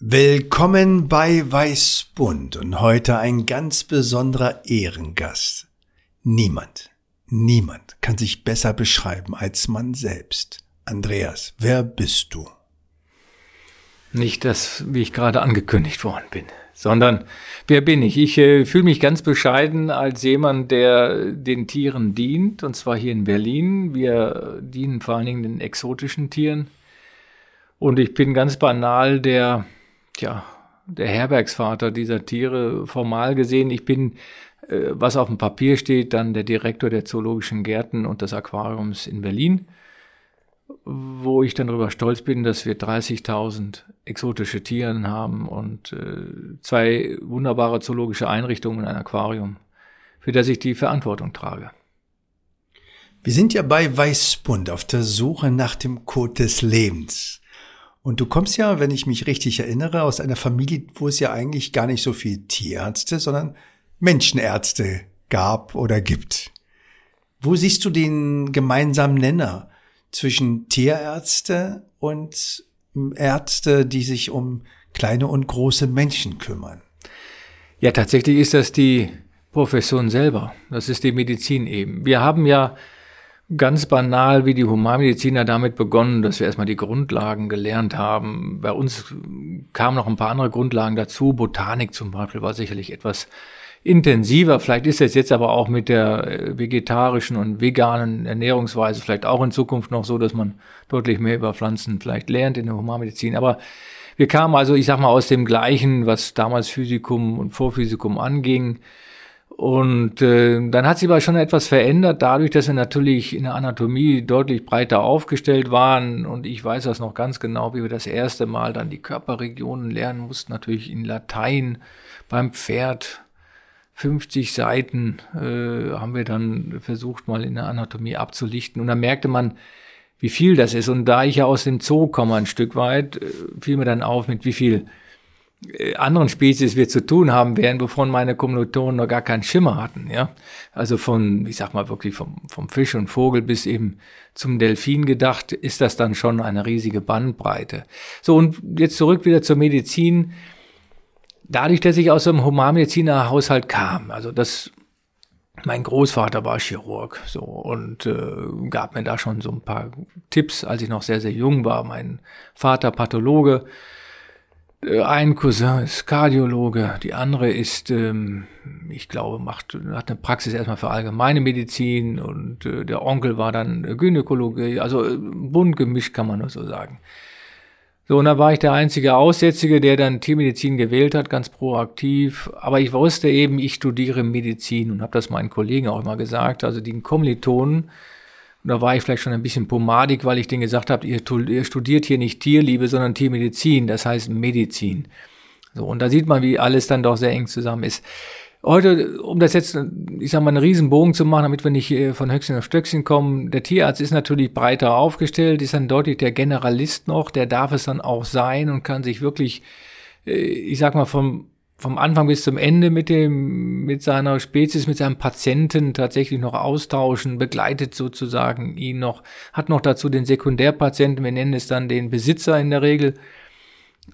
Willkommen bei Weißbund und heute ein ganz besonderer Ehrengast. Niemand, niemand kann sich besser beschreiben als man selbst. Andreas, wer bist du? Nicht das, wie ich gerade angekündigt worden bin, sondern wer bin ich? Ich äh, fühle mich ganz bescheiden als jemand, der den Tieren dient, und zwar hier in Berlin. Wir dienen vor allen Dingen den exotischen Tieren. Und ich bin ganz banal der tja, der Herbergsvater dieser Tiere formal gesehen. Ich bin, äh, was auf dem Papier steht, dann der Direktor der Zoologischen Gärten und des Aquariums in Berlin, wo ich dann darüber stolz bin, dass wir 30.000 exotische Tiere haben und äh, zwei wunderbare zoologische Einrichtungen und ein Aquarium, für das ich die Verantwortung trage. Wir sind ja bei Weißbund auf der Suche nach dem Code des Lebens. Und du kommst ja, wenn ich mich richtig erinnere, aus einer Familie, wo es ja eigentlich gar nicht so viel Tierärzte, sondern Menschenärzte gab oder gibt. Wo siehst du den gemeinsamen Nenner zwischen Tierärzte und Ärzte, die sich um kleine und große Menschen kümmern? Ja, tatsächlich ist das die Profession selber. Das ist die Medizin eben. Wir haben ja ganz banal wie die Humanmediziner damit begonnen, dass wir erstmal die Grundlagen gelernt haben. Bei uns kamen noch ein paar andere Grundlagen dazu. Botanik zum Beispiel war sicherlich etwas intensiver. Vielleicht ist es jetzt aber auch mit der äh, vegetarischen und veganen Ernährungsweise vielleicht auch in Zukunft noch so, dass man deutlich mehr über Pflanzen vielleicht lernt in der Humanmedizin. Aber wir kamen also, ich sag mal, aus dem Gleichen, was damals Physikum und Vorphysikum anging. Und äh, dann hat sich aber schon etwas verändert, dadurch, dass wir natürlich in der Anatomie deutlich breiter aufgestellt waren. Und ich weiß das noch ganz genau, wie wir das erste Mal dann die Körperregionen lernen mussten, natürlich in Latein beim Pferd. 50 Seiten äh, haben wir dann versucht, mal in der Anatomie abzulichten. Und dann merkte man, wie viel das ist. Und da ich ja aus dem Zoo komme ein Stück weit, äh, fiel mir dann auf, mit wie viel anderen Spezies wir zu tun haben werden, wovon meine Kommilitonen noch gar keinen Schimmer hatten, ja. Also von, ich sag mal wirklich vom, vom Fisch und Vogel bis eben zum Delfin gedacht, ist das dann schon eine riesige Bandbreite. So, und jetzt zurück wieder zur Medizin. Dadurch, dass ich aus einem Humanmediziner-Haushalt kam, also das, mein Großvater war Chirurg, so, und äh, gab mir da schon so ein paar Tipps, als ich noch sehr, sehr jung war. Mein Vater Pathologe, äh, ein Cousin ist Kardiologe, die andere ist, ähm, ich glaube, macht, hat eine Praxis erstmal für allgemeine Medizin und äh, der Onkel war dann Gynäkologe, also äh, bunt gemischt kann man nur so sagen. So, und da war ich der einzige Aussätzige, der dann Tiermedizin gewählt hat, ganz proaktiv. Aber ich wusste eben, ich studiere Medizin und habe das meinen Kollegen auch immer gesagt. Also die Kommilitonen, und da war ich vielleicht schon ein bisschen pomadig, weil ich denen gesagt habe, ihr, ihr studiert hier nicht Tierliebe, sondern Tiermedizin, das heißt Medizin. So, und da sieht man, wie alles dann doch sehr eng zusammen ist. Heute, um das jetzt, ich sag mal, einen Riesenbogen zu machen, damit wir nicht von Höchstchen auf Stöckchen kommen, der Tierarzt ist natürlich breiter aufgestellt, ist dann deutlich der Generalist noch, der darf es dann auch sein und kann sich wirklich, äh, ich sag mal, vom vom Anfang bis zum Ende mit dem, mit seiner Spezies, mit seinem Patienten tatsächlich noch austauschen, begleitet sozusagen ihn noch, hat noch dazu den Sekundärpatienten, wir nennen es dann den Besitzer in der Regel,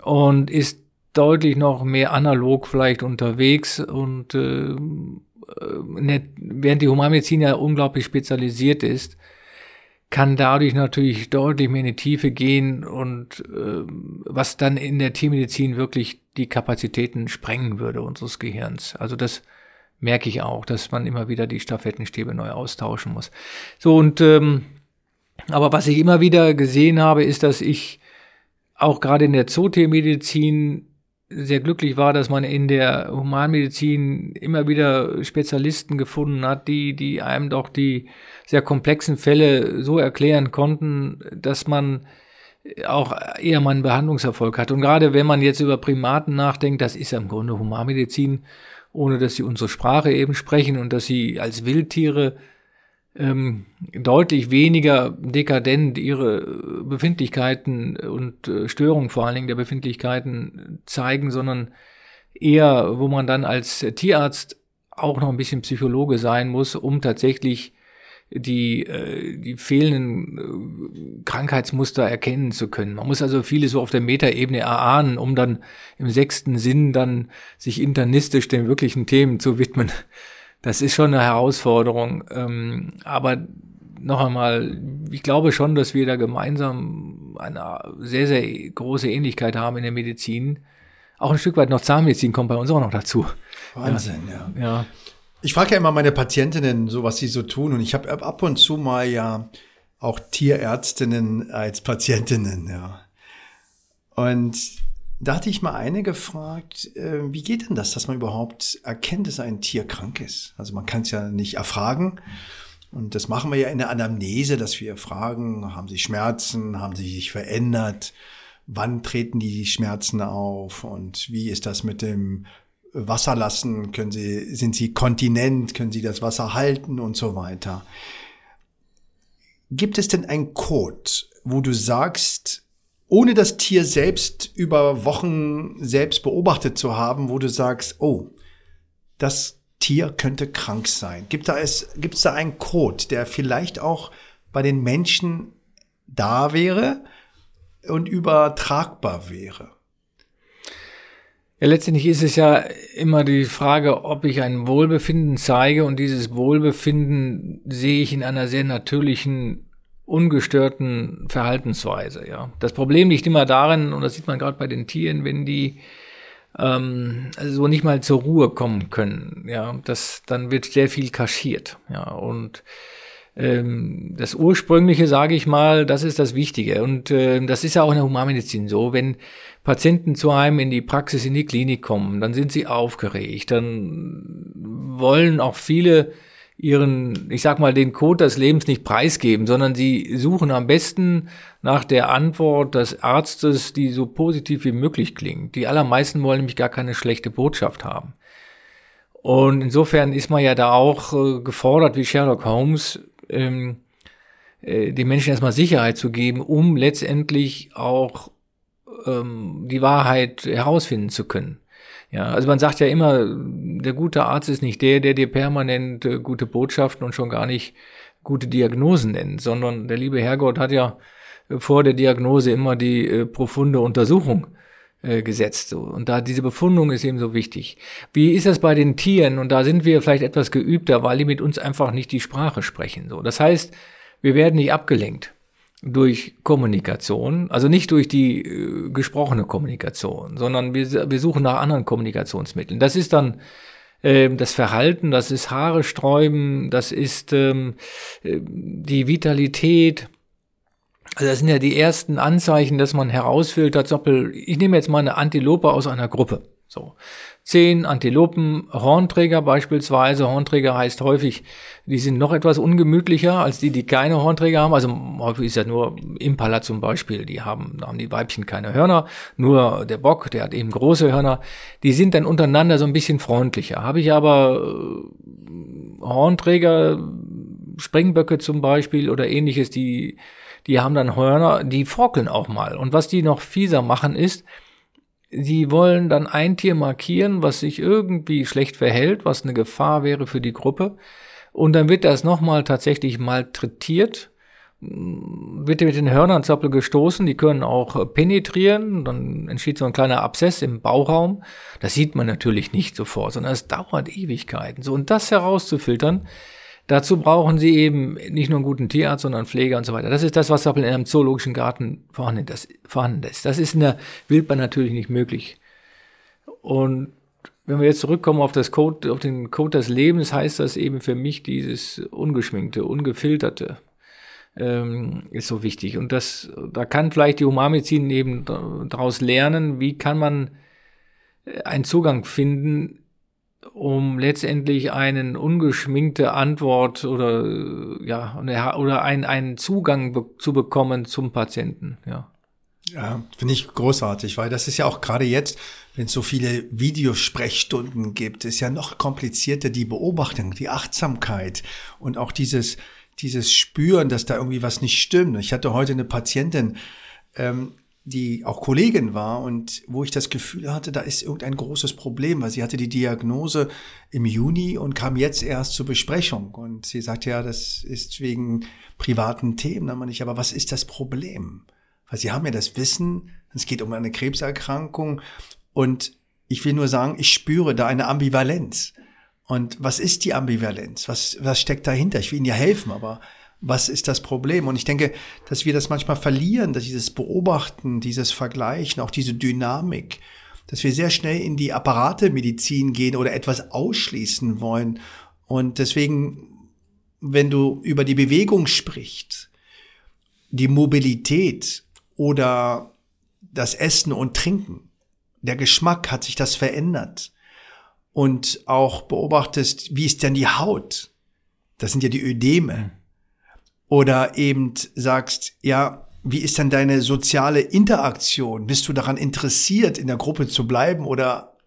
und ist deutlich noch mehr analog vielleicht unterwegs und äh, während die Humanmedizin ja unglaublich spezialisiert ist, kann dadurch natürlich deutlich mehr in die Tiefe gehen und äh, was dann in der Tiermedizin wirklich die Kapazitäten sprengen würde unseres Gehirns. Also das merke ich auch, dass man immer wieder die Stafettenstäbe neu austauschen muss. So und ähm, aber was ich immer wieder gesehen habe, ist, dass ich auch gerade in der Zootiermedizin sehr glücklich war, dass man in der Humanmedizin immer wieder Spezialisten gefunden hat, die, die einem doch die sehr komplexen Fälle so erklären konnten, dass man auch eher mal einen Behandlungserfolg hat. Und gerade wenn man jetzt über Primaten nachdenkt, das ist ja im Grunde Humanmedizin, ohne dass sie unsere Sprache eben sprechen und dass sie als Wildtiere ähm, deutlich weniger dekadent ihre Befindlichkeiten und äh, Störungen vor allen Dingen der Befindlichkeiten zeigen, sondern eher, wo man dann als Tierarzt auch noch ein bisschen Psychologe sein muss, um tatsächlich die, äh, die fehlenden äh, Krankheitsmuster erkennen zu können. Man muss also vieles so auf der Metaebene erahnen, um dann im sechsten Sinn dann sich internistisch den wirklichen Themen zu widmen. Das ist schon eine Herausforderung. Ähm, aber noch einmal, ich glaube schon, dass wir da gemeinsam eine sehr, sehr große Ähnlichkeit haben in der Medizin. Auch ein Stück weit noch Zahnmedizin kommt bei uns auch noch dazu. Wahnsinn, ja. ja. Ich frage ja immer meine Patientinnen, so was sie so tun, und ich habe ab und zu mal ja auch Tierärztinnen als Patientinnen, ja. Und da hatte ich mal eine gefragt, äh, wie geht denn das, dass man überhaupt erkennt, dass ein Tier krank ist? Also man kann es ja nicht erfragen. Und das machen wir ja in der Anamnese, dass wir fragen, haben sie Schmerzen, haben sie sich verändert, wann treten die Schmerzen auf und wie ist das mit dem Wasser lassen? Können Sie, sind Sie kontinent? Können Sie das Wasser halten und so weiter? Gibt es denn einen Code, wo du sagst, ohne das Tier selbst über Wochen selbst beobachtet zu haben, wo du sagst, oh, das Tier könnte krank sein? Gibt es, gibt es da einen Code, der vielleicht auch bei den Menschen da wäre und übertragbar wäre? Ja, letztendlich ist es ja immer die Frage, ob ich ein Wohlbefinden zeige und dieses Wohlbefinden sehe ich in einer sehr natürlichen, ungestörten Verhaltensweise. Ja, das Problem liegt immer darin, und das sieht man gerade bei den Tieren, wenn die ähm, also nicht mal zur Ruhe kommen können. Ja, das dann wird sehr viel kaschiert. Ja, und ähm, das Ursprüngliche, sage ich mal, das ist das Wichtige. Und äh, das ist ja auch in der Humanmedizin so. Wenn Patienten zu einem in die Praxis, in die Klinik kommen, dann sind sie aufgeregt. Dann wollen auch viele ihren, ich sag mal, den Code des Lebens nicht preisgeben, sondern sie suchen am besten nach der Antwort des Arztes, die so positiv wie möglich klingt. Die allermeisten wollen nämlich gar keine schlechte Botschaft haben. Und insofern ist man ja da auch äh, gefordert, wie Sherlock Holmes, ähm, äh, den Menschen erstmal Sicherheit zu geben, um letztendlich auch ähm, die Wahrheit herausfinden zu können. Ja, also man sagt ja immer, der gute Arzt ist nicht der, der dir permanent äh, gute Botschaften und schon gar nicht gute Diagnosen nennt, sondern der liebe Herrgott hat ja äh, vor der Diagnose immer die äh, profunde Untersuchung äh, gesetzt. Und da diese Befundung ist eben so wichtig. Wie ist das bei den Tieren? Und da sind wir vielleicht etwas geübter, weil die mit uns einfach nicht die Sprache sprechen. So. Das heißt, wir werden nicht abgelenkt durch Kommunikation, also nicht durch die äh, gesprochene Kommunikation, sondern wir, wir suchen nach anderen Kommunikationsmitteln. Das ist dann äh, das Verhalten, das ist Haare sträuben, das ist ähm, äh, die Vitalität, also das sind ja die ersten Anzeichen, dass man herausfiltert, Soppel, ich nehme jetzt mal eine Antilope aus einer Gruppe. So. Zehn Antilopen, Hornträger beispielsweise. Hornträger heißt häufig, die sind noch etwas ungemütlicher als die, die keine Hornträger haben. Also häufig ist ja nur Impala zum Beispiel, die haben, haben die Weibchen keine Hörner. Nur der Bock, der hat eben große Hörner. Die sind dann untereinander so ein bisschen freundlicher. Habe ich aber äh, Hornträger, Springböcke zum Beispiel oder ähnliches, die die haben dann Hörner, die forkeln auch mal. Und was die noch fieser machen ist, sie wollen dann ein Tier markieren, was sich irgendwie schlecht verhält, was eine Gefahr wäre für die Gruppe. Und dann wird das nochmal tatsächlich malträtiert, wird mit den Hörnern Zappel gestoßen, die können auch penetrieren, dann entsteht so ein kleiner Abszess im Bauchraum. Das sieht man natürlich nicht sofort, sondern es dauert Ewigkeiten. So, und das herauszufiltern, Dazu brauchen sie eben nicht nur einen guten Tierarzt, sondern Pfleger und so weiter. Das ist das, was in einem zoologischen Garten vorhanden ist. Das ist in der Wildbahn natürlich nicht möglich. Und wenn wir jetzt zurückkommen auf das Code, auf den Code des Lebens, heißt das eben für mich dieses ungeschminkte, ungefilterte ähm, ist so wichtig. Und das, da kann vielleicht die Humanmedizin eben daraus lernen, wie kann man einen Zugang finden um letztendlich einen ungeschminkte Antwort oder äh, ja oder einen einen Zugang be zu bekommen zum Patienten. Ja. Ja, finde ich großartig, weil das ist ja auch gerade jetzt, wenn es so viele Videosprechstunden gibt, ist ja noch komplizierter die Beobachtung, die Achtsamkeit und auch dieses, dieses Spüren, dass da irgendwie was nicht stimmt. Ich hatte heute eine Patientin, ähm, die auch Kollegin war und wo ich das Gefühl hatte, da ist irgendein großes Problem, weil sie hatte die Diagnose im Juni und kam jetzt erst zur Besprechung und sie sagte ja, das ist wegen privaten Themen, aber nicht, aber was ist das Problem? Weil sie haben ja das Wissen, es geht um eine Krebserkrankung und ich will nur sagen, ich spüre da eine Ambivalenz. Und was ist die Ambivalenz? Was, was steckt dahinter? Ich will Ihnen ja helfen, aber was ist das Problem? Und ich denke, dass wir das manchmal verlieren, dass dieses Beobachten, dieses Vergleichen, auch diese Dynamik, dass wir sehr schnell in die Apparatemedizin gehen oder etwas ausschließen wollen. Und deswegen, wenn du über die Bewegung sprichst, die Mobilität oder das Essen und Trinken, der Geschmack, hat sich das verändert? Und auch beobachtest, wie ist denn die Haut? Das sind ja die Ödeme oder eben sagst, ja, wie ist denn deine soziale Interaktion? Bist du daran interessiert, in der Gruppe zu bleiben oder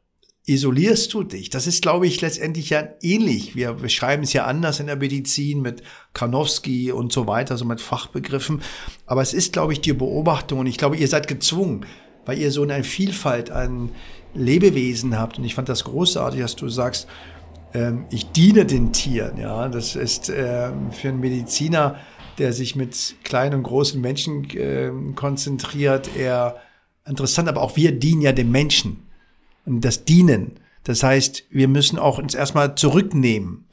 isolierst du dich? Das ist, glaube ich, letztendlich ja ähnlich. Wir beschreiben es ja anders in der Medizin mit Karnowski und so weiter, so mit Fachbegriffen. Aber es ist, glaube ich, die Beobachtung und ich glaube, ihr seid gezwungen, weil ihr so eine Vielfalt an Lebewesen habt. Und ich fand das großartig, dass du sagst, ich diene den Tieren. Ja, das ist ähm, für einen Mediziner der sich mit kleinen und großen Menschen äh, konzentriert, eher interessant. Aber auch wir dienen ja dem Menschen. Und das Dienen. Das heißt, wir müssen auch uns erstmal zurücknehmen.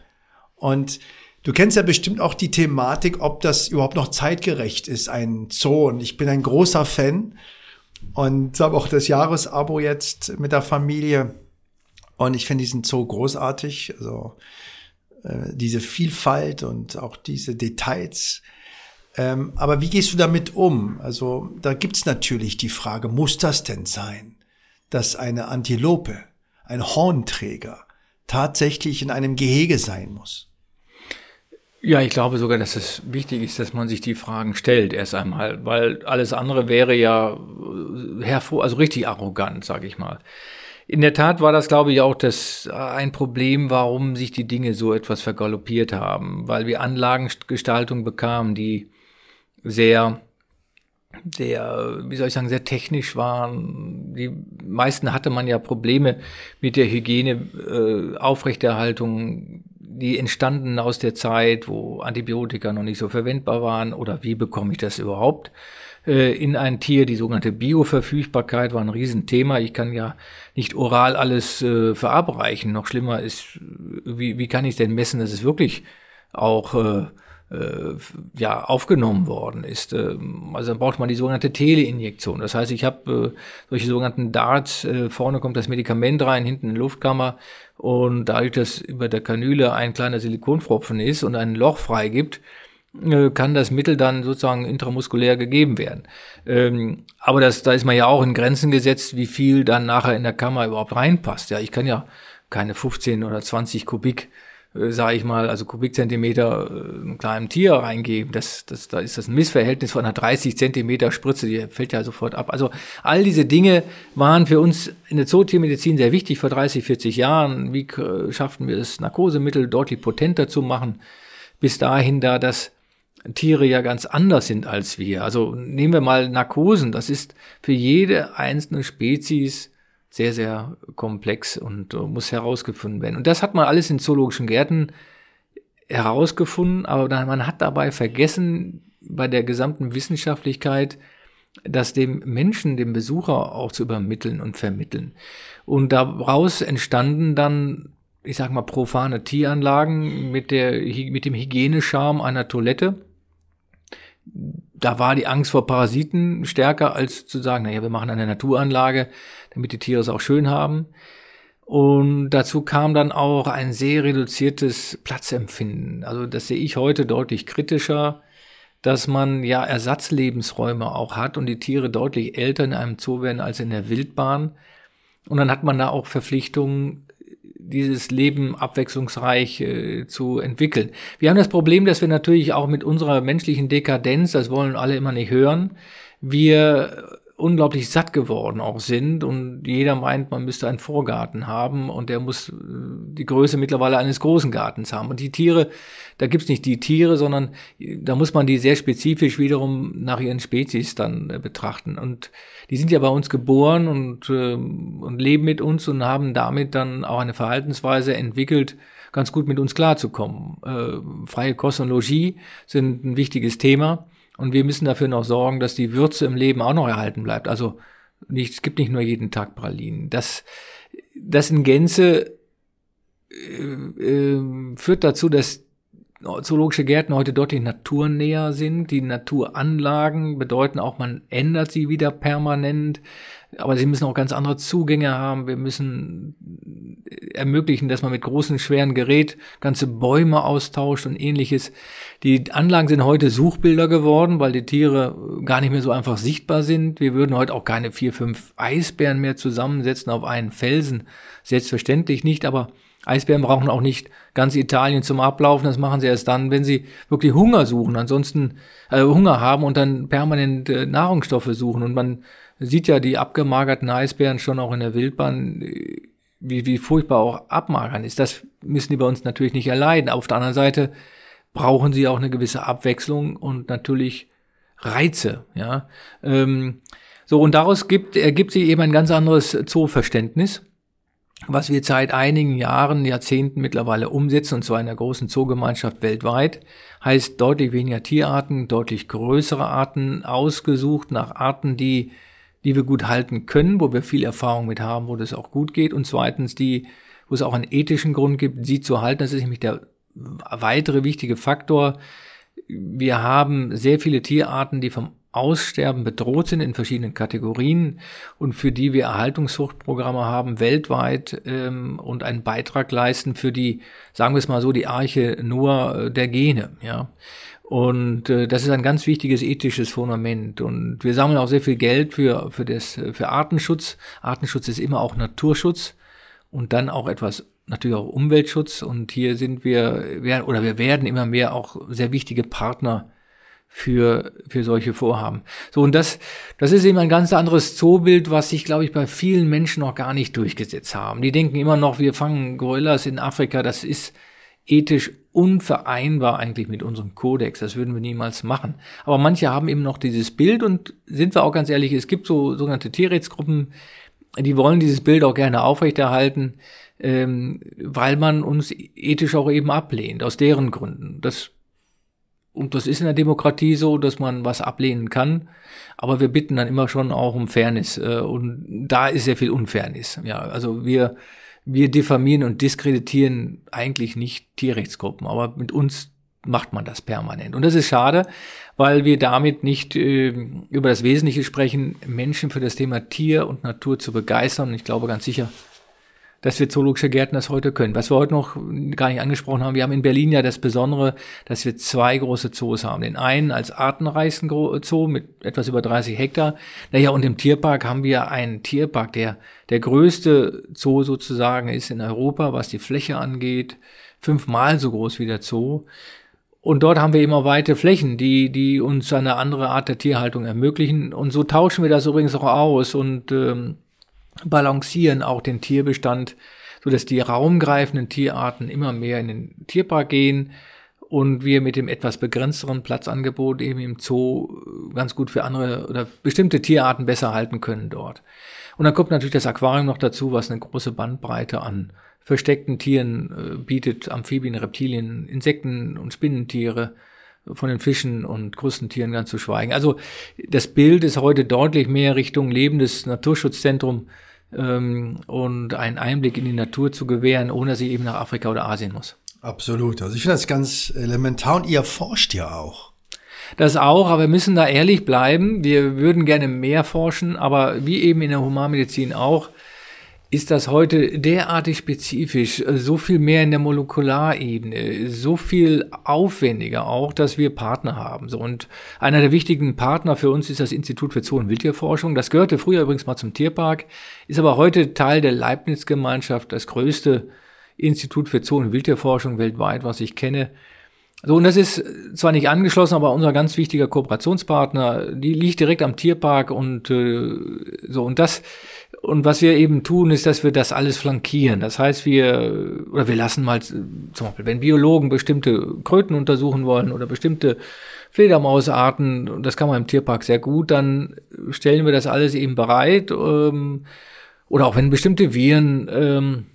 Und du kennst ja bestimmt auch die Thematik, ob das überhaupt noch zeitgerecht ist, ein Zoo. Und ich bin ein großer Fan und habe auch das Jahresabo jetzt mit der Familie. Und ich finde diesen Zoo großartig. Also äh, diese Vielfalt und auch diese Details. Ähm, aber wie gehst du damit um? Also da gibt's natürlich die Frage, muss das denn sein, dass eine Antilope, ein Hornträger, tatsächlich in einem Gehege sein muss? Ja, ich glaube sogar, dass es wichtig ist, dass man sich die Fragen stellt erst einmal, weil alles andere wäre ja hervor, also richtig arrogant, sage ich mal. In der Tat war das, glaube ich, auch das äh, ein Problem, warum sich die Dinge so etwas vergaloppiert haben, weil wir Anlagengestaltung bekamen, die sehr, sehr, wie soll ich sagen, sehr technisch waren. Die meisten hatte man ja Probleme mit der Hygiene, äh, Aufrechterhaltung, die entstanden aus der Zeit, wo Antibiotika noch nicht so verwendbar waren oder wie bekomme ich das überhaupt äh, in ein Tier. Die sogenannte Bioverfügbarkeit war ein Riesenthema. Ich kann ja nicht oral alles äh, verabreichen. Noch schlimmer ist, wie, wie kann ich denn messen, dass es wirklich auch äh, äh, ja, aufgenommen worden ist. Äh, also dann braucht man die sogenannte Teleinjektion. Das heißt, ich habe äh, solche sogenannten Darts, äh, vorne kommt das Medikament rein, hinten eine Luftkammer und dadurch, dass über der Kanüle ein kleiner Silikonfropfen ist und ein Loch freigibt, kann das Mittel dann sozusagen intramuskulär gegeben werden. Ähm, aber das, da ist man ja auch in Grenzen gesetzt, wie viel dann nachher in der Kammer überhaupt reinpasst. Ja, ich kann ja keine 15 oder 20 Kubik äh, sage ich mal, also Kubikzentimeter äh, einem kleinen Tier reingeben. Das, das, da ist das ein Missverhältnis von einer 30 Zentimeter Spritze, die fällt ja sofort ab. Also all diese Dinge waren für uns in der Zootiermedizin sehr wichtig vor 30, 40 Jahren. Wie äh, schafften wir es, Narkosemittel deutlich potenter zu machen? Bis dahin, da das Tiere ja ganz anders sind als wir. Also nehmen wir mal Narkosen. Das ist für jede einzelne Spezies sehr, sehr komplex und uh, muss herausgefunden werden. Und das hat man alles in zoologischen Gärten herausgefunden, aber man hat dabei vergessen, bei der gesamten Wissenschaftlichkeit, das dem Menschen, dem Besucher auch zu übermitteln und vermitteln. Und daraus entstanden dann, ich sag mal, profane Tieranlagen mit der, mit dem Hygienescharme einer Toilette. Da war die Angst vor Parasiten stärker als zu sagen, naja, wir machen eine Naturanlage, damit die Tiere es auch schön haben. Und dazu kam dann auch ein sehr reduziertes Platzempfinden. Also das sehe ich heute deutlich kritischer, dass man ja Ersatzlebensräume auch hat und die Tiere deutlich älter in einem Zoo werden als in der Wildbahn. Und dann hat man da auch Verpflichtungen, dieses Leben abwechslungsreich äh, zu entwickeln. Wir haben das Problem, dass wir natürlich auch mit unserer menschlichen Dekadenz, das wollen alle immer nicht hören, wir unglaublich satt geworden auch sind und jeder meint, man müsste einen Vorgarten haben und der muss äh, die Größe mittlerweile eines großen Gartens haben. Und die Tiere, da gibt's nicht die Tiere, sondern da muss man die sehr spezifisch wiederum nach ihren Spezies dann äh, betrachten. Und die sind ja bei uns geboren und, äh, und leben mit uns und haben damit dann auch eine Verhaltensweise entwickelt, ganz gut mit uns klarzukommen. Äh, freie Kost und Logis sind ein wichtiges Thema. Und wir müssen dafür noch sorgen, dass die Würze im Leben auch noch erhalten bleibt. Also nicht, es gibt nicht nur jeden Tag Pralinen. Das, das in Gänze äh, äh, führt dazu, dass zoologische Gärten heute deutlich naturnäher sind. Die Naturanlagen bedeuten auch, man ändert sie wieder permanent. Aber sie müssen auch ganz andere Zugänge haben. Wir müssen ermöglichen, dass man mit großen, schweren Gerät ganze Bäume austauscht und ähnliches. Die Anlagen sind heute Suchbilder geworden, weil die Tiere gar nicht mehr so einfach sichtbar sind. Wir würden heute auch keine vier, fünf Eisbären mehr zusammensetzen auf einen Felsen. Selbstverständlich nicht, aber Eisbären brauchen auch nicht ganz Italien zum Ablaufen. Das machen sie erst dann, wenn sie wirklich Hunger suchen. Ansonsten äh, Hunger haben und dann permanent äh, Nahrungsstoffe suchen. Und man sieht ja die abgemagerten Eisbären schon auch in der Wildbahn, äh, wie, wie furchtbar auch abmagern ist. Das müssen die bei uns natürlich nicht erleiden. Auf der anderen Seite brauchen sie auch eine gewisse Abwechslung und natürlich Reize. Ja, ähm, so und daraus gibt ergibt sich eben ein ganz anderes Zooverständnis was wir seit einigen Jahren, Jahrzehnten mittlerweile umsetzen, und zwar in der großen Zoogemeinschaft weltweit, heißt deutlich weniger Tierarten, deutlich größere Arten, ausgesucht nach Arten, die, die wir gut halten können, wo wir viel Erfahrung mit haben, wo das auch gut geht, und zweitens die, wo es auch einen ethischen Grund gibt, sie zu halten. Das ist nämlich der weitere wichtige Faktor. Wir haben sehr viele Tierarten, die vom Aussterben bedroht sind in verschiedenen Kategorien und für die wir Erhaltungszuchtprogramme haben weltweit ähm, und einen Beitrag leisten für die, sagen wir es mal so, die Arche nur äh, der Gene, ja. Und äh, das ist ein ganz wichtiges ethisches Fundament. Und wir sammeln auch sehr viel Geld für, für, das, für Artenschutz. Artenschutz ist immer auch Naturschutz und dann auch etwas natürlich auch Umweltschutz. Und hier sind wir, wir oder wir werden immer mehr auch sehr wichtige Partner für, für solche Vorhaben. So, und das, das ist eben ein ganz anderes Zoobild, was sich, glaube ich, bei vielen Menschen noch gar nicht durchgesetzt haben. Die denken immer noch, wir fangen Gorillas in Afrika, das ist ethisch unvereinbar eigentlich mit unserem Kodex. Das würden wir niemals machen. Aber manche haben eben noch dieses Bild und sind wir auch ganz ehrlich, es gibt so sogenannte Tierrechtsgruppen, die wollen dieses Bild auch gerne aufrechterhalten, ähm, weil man uns ethisch auch eben ablehnt, aus deren Gründen. Das und das ist in der Demokratie so, dass man was ablehnen kann. Aber wir bitten dann immer schon auch um Fairness. Äh, und da ist sehr viel Unfairness. Ja, also wir, wir diffamieren und diskreditieren eigentlich nicht Tierrechtsgruppen. Aber mit uns macht man das permanent. Und das ist schade, weil wir damit nicht äh, über das Wesentliche sprechen, Menschen für das Thema Tier und Natur zu begeistern. Und ich glaube ganz sicher, dass wir zoologische Gärten das heute können. Was wir heute noch gar nicht angesprochen haben, wir haben in Berlin ja das Besondere, dass wir zwei große Zoos haben. Den einen als artenreichsten Zoo mit etwas über 30 Hektar. Naja, und im Tierpark haben wir einen Tierpark, der der größte Zoo sozusagen ist in Europa, was die Fläche angeht. Fünfmal so groß wie der Zoo. Und dort haben wir immer weite Flächen, die, die uns eine andere Art der Tierhaltung ermöglichen. Und so tauschen wir das übrigens auch aus. Und ähm, balancieren auch den Tierbestand, so dass die raumgreifenden Tierarten immer mehr in den Tierpark gehen und wir mit dem etwas begrenzteren Platzangebot eben im Zoo ganz gut für andere oder bestimmte Tierarten besser halten können dort. Und dann kommt natürlich das Aquarium noch dazu, was eine große Bandbreite an versteckten Tieren äh, bietet, Amphibien, Reptilien, Insekten und Spinnentiere, von den Fischen und Krustentieren ganz zu schweigen. Also das Bild ist heute deutlich mehr Richtung lebendes Naturschutzzentrum ähm, und einen Einblick in die Natur zu gewähren, ohne dass ich eben nach Afrika oder Asien muss. Absolut. Also ich finde das ganz elementar und ihr forscht ja auch. Das auch, aber wir müssen da ehrlich bleiben. Wir würden gerne mehr forschen, aber wie eben in der Humanmedizin auch, ist das heute derartig spezifisch, äh, so viel mehr in der Molekularebene, so viel aufwendiger auch, dass wir Partner haben. So, und einer der wichtigen Partner für uns ist das Institut für Zoo- und Wildtierforschung. Das gehörte früher übrigens mal zum Tierpark, ist aber heute Teil der Leibniz-Gemeinschaft, das größte Institut für Zoo- und Wildtierforschung weltweit, was ich kenne. So, und das ist zwar nicht angeschlossen, aber unser ganz wichtiger Kooperationspartner, die liegt direkt am Tierpark und äh, so, und das, und was wir eben tun, ist, dass wir das alles flankieren. Das heißt, wir, oder wir lassen mal, zum Beispiel, wenn Biologen bestimmte Kröten untersuchen wollen oder bestimmte Fledermausarten, das kann man im Tierpark sehr gut, dann stellen wir das alles eben bereit. Ähm, oder auch wenn bestimmte Viren, ähm,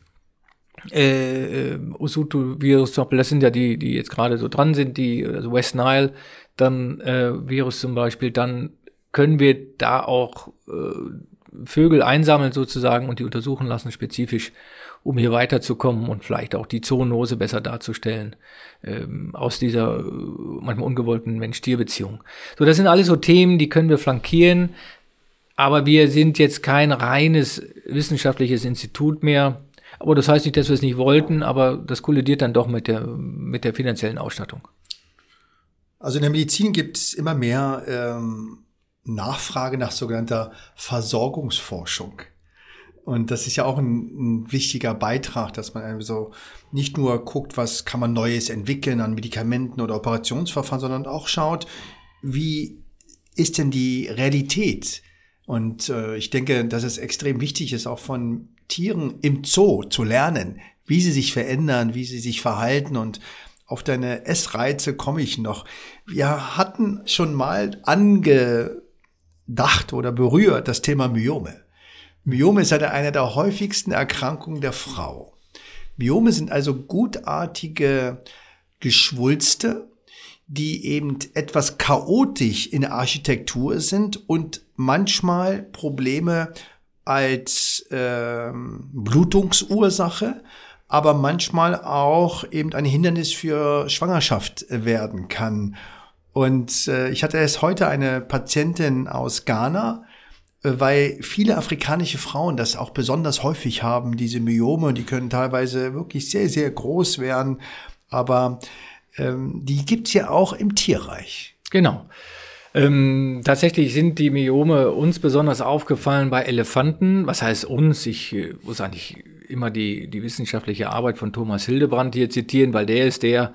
äh, Usutu-Virus zum Beispiel, das sind ja die, die jetzt gerade so dran sind, die also West Nile, dann äh, Virus zum Beispiel, dann können wir da auch äh, Vögel einsammeln sozusagen und die untersuchen lassen spezifisch, um hier weiterzukommen und vielleicht auch die Zoonose besser darzustellen ähm, aus dieser äh, manchmal ungewollten Mensch-Tier-Beziehung. So, das sind alles so Themen, die können wir flankieren, aber wir sind jetzt kein reines wissenschaftliches Institut mehr, aber das heißt nicht, dass wir es nicht wollten, aber das kollidiert dann doch mit der, mit der finanziellen Ausstattung. Also in der Medizin gibt es immer mehr ähm, Nachfrage nach sogenannter Versorgungsforschung. Und das ist ja auch ein, ein, wichtiger Beitrag, dass man also nicht nur guckt, was kann man Neues entwickeln an Medikamenten oder Operationsverfahren, sondern auch schaut, wie ist denn die Realität? Und äh, ich denke, dass es extrem wichtig ist, auch von Tieren im Zoo zu lernen, wie sie sich verändern, wie sie sich verhalten und auf deine Essreize komme ich noch. Wir hatten schon mal angedacht oder berührt das Thema Myome. Myome ist eine, der häufigsten Erkrankungen der Frau. Myome sind also gutartige Geschwulste, die eben etwas chaotisch in der Architektur sind und manchmal Probleme als ähm, Blutungsursache, aber manchmal auch eben ein Hindernis für Schwangerschaft werden kann. Und äh, ich hatte erst heute eine Patientin aus Ghana, äh, weil viele afrikanische Frauen das auch besonders häufig haben, diese Myome, die können teilweise wirklich sehr, sehr groß werden, aber ähm, die gibt's ja auch im Tierreich. Genau. Ähm, tatsächlich sind die Myome uns besonders aufgefallen bei Elefanten. Was heißt uns? Ich äh, muss eigentlich immer die, die wissenschaftliche Arbeit von Thomas Hildebrand hier zitieren, weil der ist der,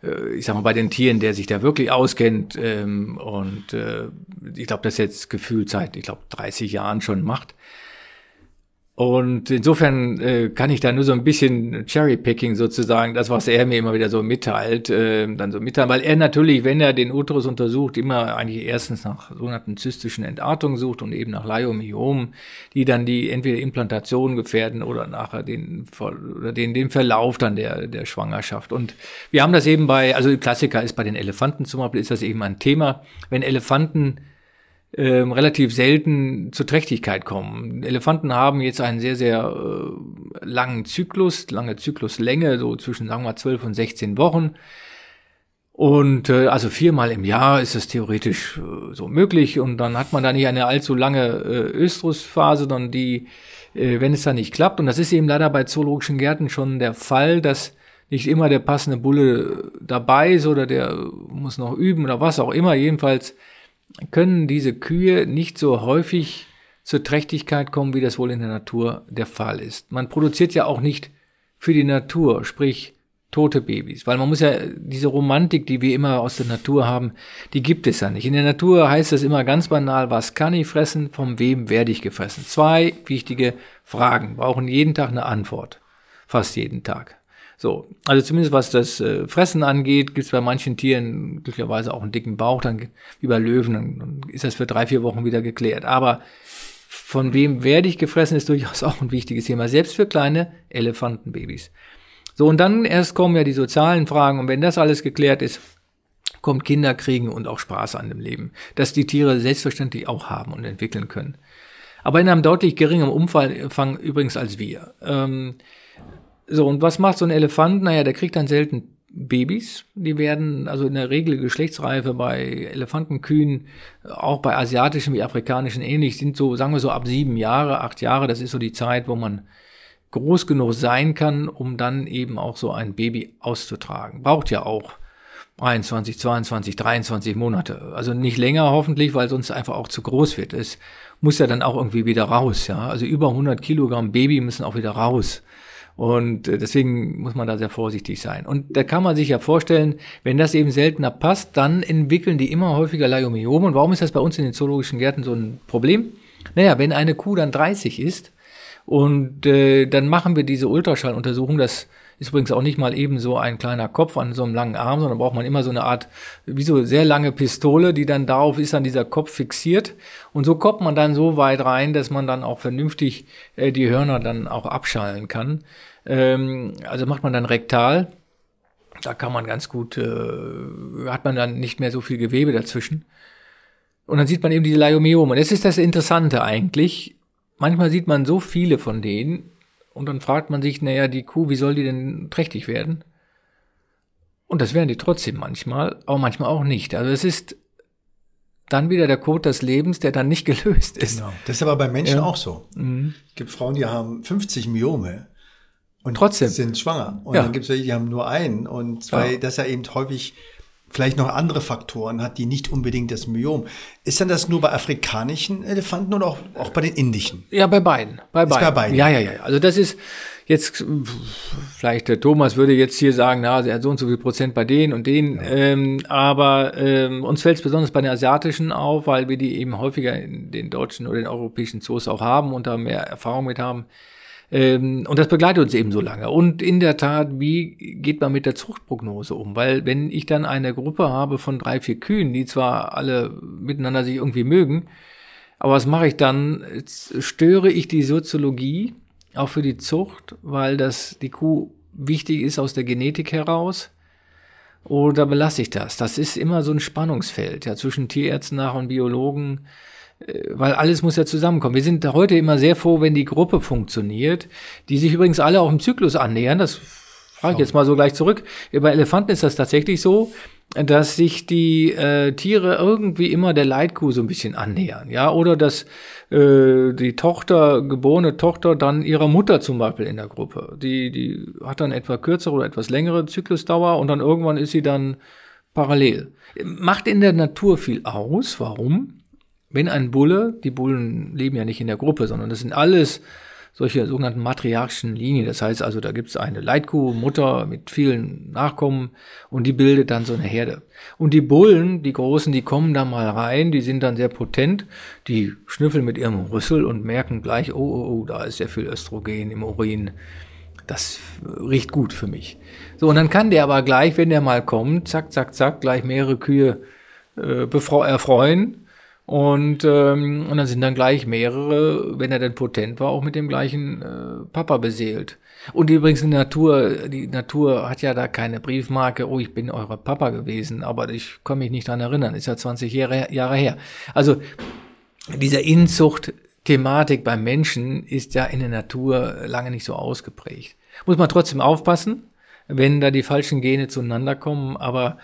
ich sag mal, bei den Tieren, der sich da wirklich auskennt ähm, und äh, ich glaube, das jetzt gefühlt seit, ich glaube, 30 Jahren schon macht. Und insofern äh, kann ich da nur so ein bisschen Cherrypicking sozusagen, das, was er mir immer wieder so mitteilt, äh, dann so mitteilen, weil er natürlich, wenn er den Uterus untersucht, immer eigentlich erstens nach sogenannten zystischen Entartungen sucht und eben nach Leiomyomen, die dann die entweder Implantation gefährden oder nachher den, oder den, den Verlauf dann der, der Schwangerschaft. Und wir haben das eben bei, also Klassiker ist bei den Elefanten zum Beispiel, ist das eben ein Thema, wenn Elefanten ähm, relativ selten zur Trächtigkeit kommen. Elefanten haben jetzt einen sehr, sehr äh, langen Zyklus, lange Zykluslänge, so zwischen, sagen wir mal, 12 und 16 Wochen. Und äh, also viermal im Jahr ist es theoretisch äh, so möglich. Und dann hat man da nicht eine allzu lange äh, Östrusphase, sondern die, äh, wenn es dann nicht klappt. Und das ist eben leider bei zoologischen Gärten schon der Fall, dass nicht immer der passende Bulle dabei ist oder der muss noch üben oder was auch immer. Jedenfalls können diese Kühe nicht so häufig zur Trächtigkeit kommen, wie das wohl in der Natur der Fall ist. Man produziert ja auch nicht für die Natur, sprich tote Babys, weil man muss ja diese Romantik, die wir immer aus der Natur haben, die gibt es ja nicht. In der Natur heißt es immer ganz banal, was kann ich fressen, von wem werde ich gefressen. Zwei wichtige Fragen brauchen jeden Tag eine Antwort, fast jeden Tag. So, also zumindest was das äh, Fressen angeht, gibt es bei manchen Tieren glücklicherweise auch einen dicken Bauch, dann wie bei Löwen, dann, ist das für drei, vier Wochen wieder geklärt. Aber von wem werde ich gefressen, ist durchaus auch ein wichtiges Thema, selbst für kleine Elefantenbabys. So, und dann erst kommen ja die sozialen Fragen, und wenn das alles geklärt ist, kommt Kinderkriegen und auch Spaß an dem Leben, dass die Tiere selbstverständlich auch haben und entwickeln können. Aber in einem deutlich geringeren Umfang übrigens als wir. Ähm, so, und was macht so ein Elefant? Naja, der kriegt dann selten Babys. Die werden also in der Regel Geschlechtsreife bei Elefantenkühen, auch bei asiatischen wie afrikanischen ähnlich, sind so, sagen wir so ab sieben Jahre, acht Jahre. Das ist so die Zeit, wo man groß genug sein kann, um dann eben auch so ein Baby auszutragen. Braucht ja auch 21, 22, 23 Monate. Also nicht länger hoffentlich, weil sonst einfach auch zu groß wird. Es muss ja dann auch irgendwie wieder raus, ja. Also über 100 Kilogramm Baby müssen auch wieder raus. Und äh, deswegen muss man da sehr vorsichtig sein. Und da kann man sich ja vorstellen, wenn das eben seltener passt, dann entwickeln die immer häufiger Leiomyome. Und warum ist das bei uns in den zoologischen Gärten so ein Problem? Naja, wenn eine Kuh dann 30 ist und äh, dann machen wir diese Ultraschalluntersuchung, das ist übrigens auch nicht mal eben so ein kleiner Kopf an so einem langen Arm, sondern braucht man immer so eine Art, wie so sehr lange Pistole, die dann darauf ist dann dieser Kopf fixiert. Und so kommt man dann so weit rein, dass man dann auch vernünftig äh, die Hörner dann auch abschallen kann. Ähm, also macht man dann rektal. Da kann man ganz gut, äh, hat man dann nicht mehr so viel Gewebe dazwischen. Und dann sieht man eben diese Leiomyome. Und das ist das Interessante eigentlich. Manchmal sieht man so viele von denen, und dann fragt man sich, naja, die Kuh, wie soll die denn trächtig werden? Und das werden die trotzdem manchmal, aber manchmal auch nicht. Also es ist dann wieder der Code des Lebens, der dann nicht gelöst ist. Genau. Das ist aber bei Menschen ja. auch so. Mhm. Es gibt Frauen, die haben 50 Myome und trotzdem sind schwanger. Und ja. dann gibt es welche, die haben nur einen. Und weil ja. das ja eben häufig vielleicht noch andere Faktoren hat, die nicht unbedingt das Myom. Ist dann das nur bei afrikanischen Elefanten oder auch, auch bei den indischen? Ja, bei beiden. Bei beiden. bei beiden. Ja, ja, ja. Also das ist jetzt, vielleicht der Thomas würde jetzt hier sagen, na, er hat so und so viel Prozent bei denen und denen. Ja. Ähm, aber ähm, uns fällt es besonders bei den asiatischen auf, weil wir die eben häufiger in den deutschen oder den europäischen Zoos auch haben und da mehr Erfahrung mit haben. Ähm, und das begleitet uns eben so lange. Und in der Tat, wie geht man mit der Zuchtprognose um? Weil wenn ich dann eine Gruppe habe von drei, vier Kühen, die zwar alle miteinander sich irgendwie mögen, aber was mache ich dann? Störe ich die Soziologie auch für die Zucht, weil das die Kuh wichtig ist aus der Genetik heraus. Oder belasse ich das? Das ist immer so ein Spannungsfeld ja, zwischen Tierärzten nach und Biologen. Weil alles muss ja zusammenkommen. Wir sind heute immer sehr froh, wenn die Gruppe funktioniert, die sich übrigens alle auch im Zyklus annähern. Das frage ich jetzt mal so gleich zurück. Bei Elefanten ist das tatsächlich so, dass sich die äh, Tiere irgendwie immer der Leitkuh so ein bisschen annähern, ja, oder dass äh, die Tochter, geborene Tochter dann ihrer Mutter zum Beispiel in der Gruppe, die die hat dann etwa kürzere oder etwas längere Zyklusdauer und dann irgendwann ist sie dann parallel. Macht in der Natur viel aus. Warum? Wenn ein Bulle, die Bullen leben ja nicht in der Gruppe, sondern das sind alles solche sogenannten matriarchischen Linien. Das heißt also, da gibt es eine Leitkuh, Mutter mit vielen Nachkommen und die bildet dann so eine Herde. Und die Bullen, die Großen, die kommen da mal rein, die sind dann sehr potent, die schnüffeln mit ihrem Rüssel und merken gleich, oh, oh, oh, da ist sehr viel Östrogen im Urin. Das riecht gut für mich. So, und dann kann der aber gleich, wenn der mal kommt, zack, zack, zack, gleich mehrere Kühe äh, erfreuen und, ähm, und dann sind dann gleich mehrere, wenn er denn potent war, auch mit dem gleichen äh, Papa beseelt. Und übrigens die Natur, die Natur hat ja da keine Briefmarke, oh, ich bin euer Papa gewesen, aber ich kann mich nicht dran erinnern, ist ja 20 Jahre, Jahre her. Also dieser Inzucht-Thematik beim Menschen ist ja in der Natur lange nicht so ausgeprägt. Muss man trotzdem aufpassen, wenn da die falschen Gene zueinander kommen, aber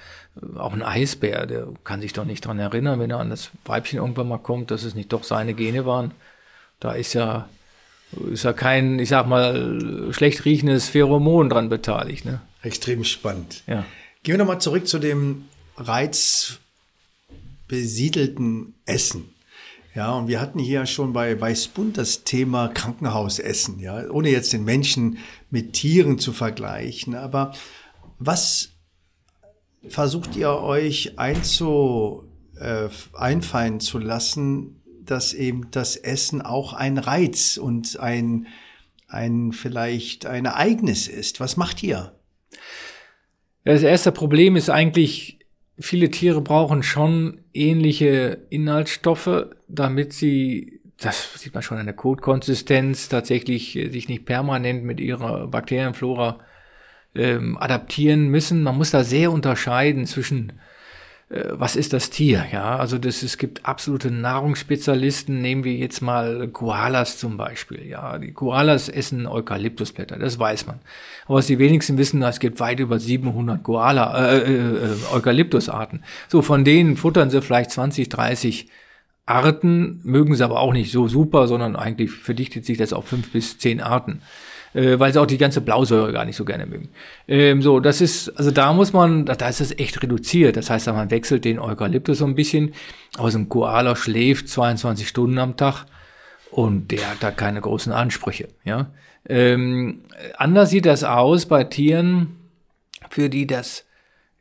auch ein Eisbär, der kann sich doch nicht dran erinnern, wenn er an das Weibchen irgendwann mal kommt, dass es nicht doch seine Gene waren. Da ist ja, ist ja kein, ich sag mal, schlecht riechendes Pheromon dran beteiligt. Ne? Extrem spannend. Ja. Gehen wir nochmal zurück zu dem reizbesiedelten Essen. Ja, und wir hatten hier schon bei Weißbund das Thema Krankenhausessen, ja, ohne jetzt den Menschen mit Tieren zu vergleichen. Aber was versucht ihr euch einzu, äh, einfallen zu lassen, dass eben das Essen auch ein Reiz und ein, ein vielleicht ein Ereignis ist? Was macht ihr? Das erste Problem ist eigentlich, viele Tiere brauchen schon ähnliche Inhaltsstoffe, damit sie, das sieht man schon an der Kotkonsistenz, tatsächlich sich nicht permanent mit ihrer Bakterienflora ähm, adaptieren müssen. Man muss da sehr unterscheiden zwischen äh, was ist das Tier? Ja, also das, es gibt absolute Nahrungsspezialisten. Nehmen wir jetzt mal Koalas zum Beispiel. Ja, die Koalas essen Eukalyptusblätter, das weiß man. Aber was die wenigsten wissen, es gibt weit über 700 Koala, äh, äh, äh, Eukalyptusarten. So, von denen futtern sie vielleicht 20, 30 Arten, mögen sie aber auch nicht so super, sondern eigentlich verdichtet sich das auf fünf bis zehn Arten äh, weil sie auch die ganze Blausäure gar nicht so gerne mögen. Ähm, so, das ist, also da muss man, da, da ist es echt reduziert. Das heißt, man wechselt den Eukalyptus so ein bisschen. Aber so ein Koala schläft 22 Stunden am Tag und der hat da keine großen Ansprüche. Ja, Ähm, anders sieht das aus bei Tieren, für die das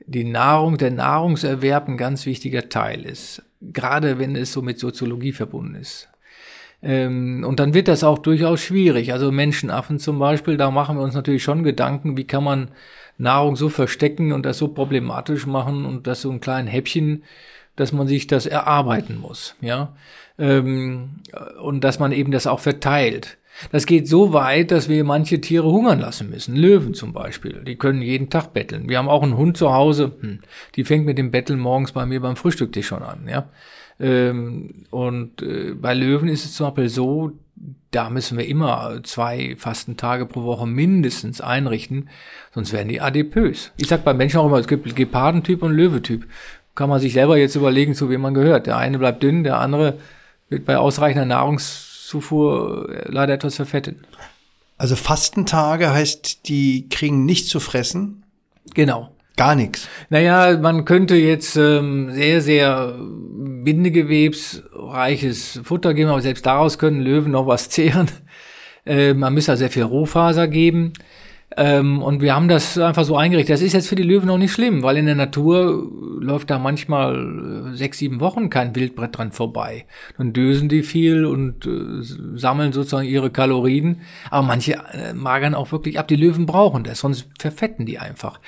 die Nahrung, der Nahrungserwerb ein ganz wichtiger Teil ist. Gerade wenn es so mit Soziologie verbunden ist. Ähm, und dann wird das auch durchaus schwierig. Also Menschenaffen zum Beispiel, da machen wir uns natürlich schon Gedanken, wie kann man Nahrung so verstecken und das so problematisch machen und das so ein kleinen Häppchen, dass man sich das erarbeiten muss, ja. Ähm, und dass man eben das auch verteilt. Das geht so weit, dass wir manche Tiere hungern lassen müssen. Löwen zum Beispiel. Die können jeden Tag betteln. Wir haben auch einen Hund zu Hause. Hm, die fängt mit dem Betteln morgens bei mir beim Frühstücktisch schon an. Ja? Ähm, und äh, bei Löwen ist es zum Beispiel so, da müssen wir immer zwei Fastentage pro Woche mindestens einrichten, sonst werden die adipös. Ich sag bei Menschen auch immer, es gibt Gepardentyp und Löwetyp. Kann man sich selber jetzt überlegen, zu wem man gehört. Der eine bleibt dünn, der andere wird bei ausreichender Nahrungs Zufuhr äh, leider etwas verfettet. Also Fastentage heißt, die kriegen nichts zu fressen? Genau. Gar nichts. Naja, man könnte jetzt ähm, sehr, sehr bindegewebsreiches Futter geben, aber selbst daraus können Löwen noch was zehren. Äh, man müsste sehr viel Rohfaser geben. Ähm, und wir haben das einfach so eingerichtet. Das ist jetzt für die Löwen auch nicht schlimm, weil in der Natur läuft da manchmal äh, sechs, sieben Wochen kein Wildbrett dran vorbei. Dann dösen die viel und äh, sammeln sozusagen ihre Kalorien. Aber manche äh, magern auch wirklich ab. Die Löwen brauchen das, sonst verfetten die einfach.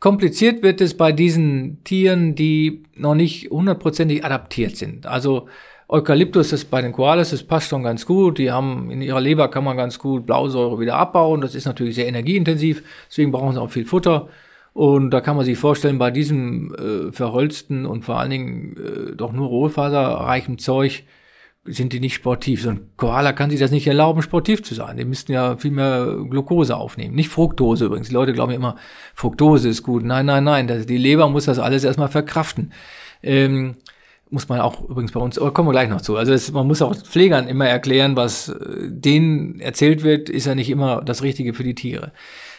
Kompliziert wird es bei diesen Tieren, die noch nicht hundertprozentig adaptiert sind. Also Eukalyptus ist bei den Koalas, das passt schon ganz gut. Die haben in ihrer Leber kann man ganz gut Blausäure wieder abbauen. Das ist natürlich sehr energieintensiv, deswegen brauchen sie auch viel Futter. Und da kann man sich vorstellen, bei diesem äh, verholzten und vor allen Dingen äh, doch nur rohfaserreichem Zeug sind die nicht sportiv. So ein Koala kann sich das nicht erlauben, sportiv zu sein. Die müssten ja viel mehr Glucose aufnehmen. Nicht Fructose übrigens. Die Leute glauben immer, Fructose ist gut. Nein, nein, nein. Das, die Leber muss das alles erstmal verkraften. Ähm, muss man auch übrigens bei uns, aber kommen wir gleich noch zu. Also das, man muss auch Pflegern immer erklären, was denen erzählt wird, ist ja nicht immer das Richtige für die Tiere.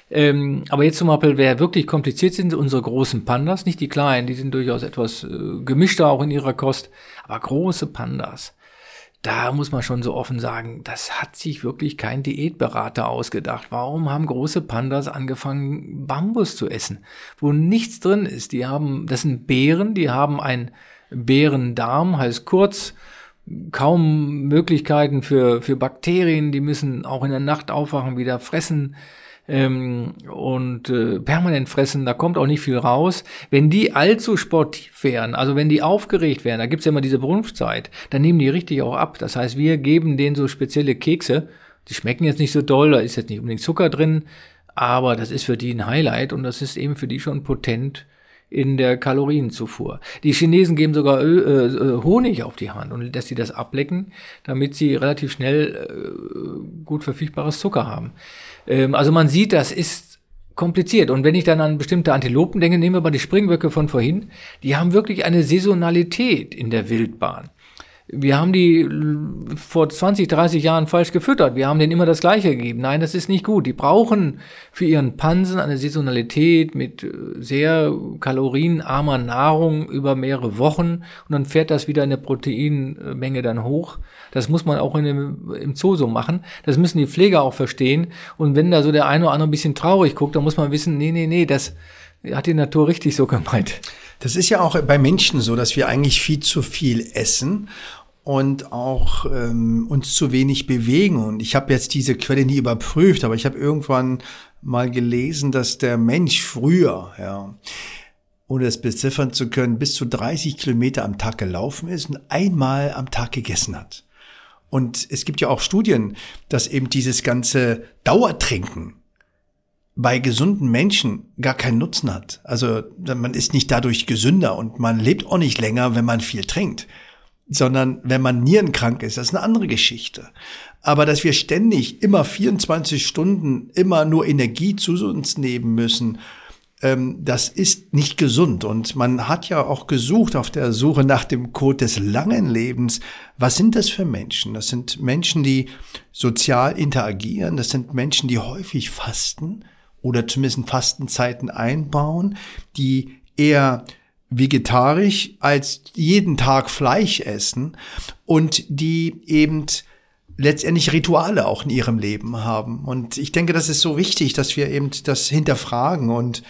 Ähm, aber jetzt zum Beispiel, wer wirklich kompliziert sind, unsere großen Pandas, nicht die kleinen, die sind durchaus etwas äh, gemischter auch in ihrer Kost, aber große Pandas, da muss man schon so offen sagen, das hat sich wirklich kein Diätberater ausgedacht. Warum haben große Pandas angefangen, Bambus zu essen, wo nichts drin ist? Die haben, das sind Bären, die haben ein Bärendarm, heißt kurz, kaum Möglichkeiten für, für Bakterien, die müssen auch in der Nacht aufwachen, wieder fressen ähm, und äh, permanent fressen, da kommt auch nicht viel raus. Wenn die allzu sportiv wären, also wenn die aufgeregt wären, da gibt's ja immer diese Brunftzeit, dann nehmen die richtig auch ab. Das heißt, wir geben denen so spezielle Kekse, die schmecken jetzt nicht so doll, da ist jetzt nicht unbedingt Zucker drin, aber das ist für die ein Highlight und das ist eben für die schon potent in der Kalorienzufuhr. Die Chinesen geben sogar Öl, äh, Honig auf die Hand und dass sie das ablecken, damit sie relativ schnell äh, gut verfügbares Zucker haben. Ähm, also man sieht, das ist kompliziert. Und wenn ich dann an bestimmte Antilopen denke, nehmen wir mal die Springböcke von vorhin, die haben wirklich eine Saisonalität in der Wildbahn wir haben die vor 20, 30 Jahren falsch gefüttert. Wir haben denen immer das Gleiche gegeben. Nein, das ist nicht gut. Die brauchen für ihren Pansen eine Saisonalität mit äh, sehr kalorienarmer Nahrung über mehrere Wochen und dann fährt das wieder in der Proteinmenge dann hoch. Das muss man auch in dem, im Zoo so machen. Das müssen die Pfleger auch verstehen. Und wenn da so der eine oder andere ein bisschen traurig guckt, dann muss man wissen, nee, nee, nee, das hat die Natur richtig so gemeint. Das ist ja auch bei Menschen so, dass wir eigentlich viel zu viel essen und auch ähm, uns zu wenig bewegen. Und ich habe jetzt diese Quelle nie überprüft, aber ich habe irgendwann mal gelesen, dass der Mensch früher, ja, ohne es beziffern zu können, bis zu 30 Kilometer am Tag gelaufen ist und einmal am Tag gegessen hat. Und es gibt ja auch Studien, dass eben dieses ganze Dauertrinken bei gesunden Menschen gar keinen Nutzen hat. Also man ist nicht dadurch gesünder und man lebt auch nicht länger, wenn man viel trinkt. Sondern wenn man nierenkrank ist, das ist eine andere Geschichte. Aber dass wir ständig immer 24 Stunden immer nur Energie zu uns nehmen müssen, ähm, das ist nicht gesund. Und man hat ja auch gesucht auf der Suche nach dem Code des langen Lebens. Was sind das für Menschen? Das sind Menschen, die sozial interagieren. Das sind Menschen, die häufig fasten oder zumindest Fastenzeiten einbauen, die eher vegetarisch als jeden Tag Fleisch essen und die eben letztendlich Rituale auch in ihrem Leben haben. Und ich denke, das ist so wichtig, dass wir eben das hinterfragen. Und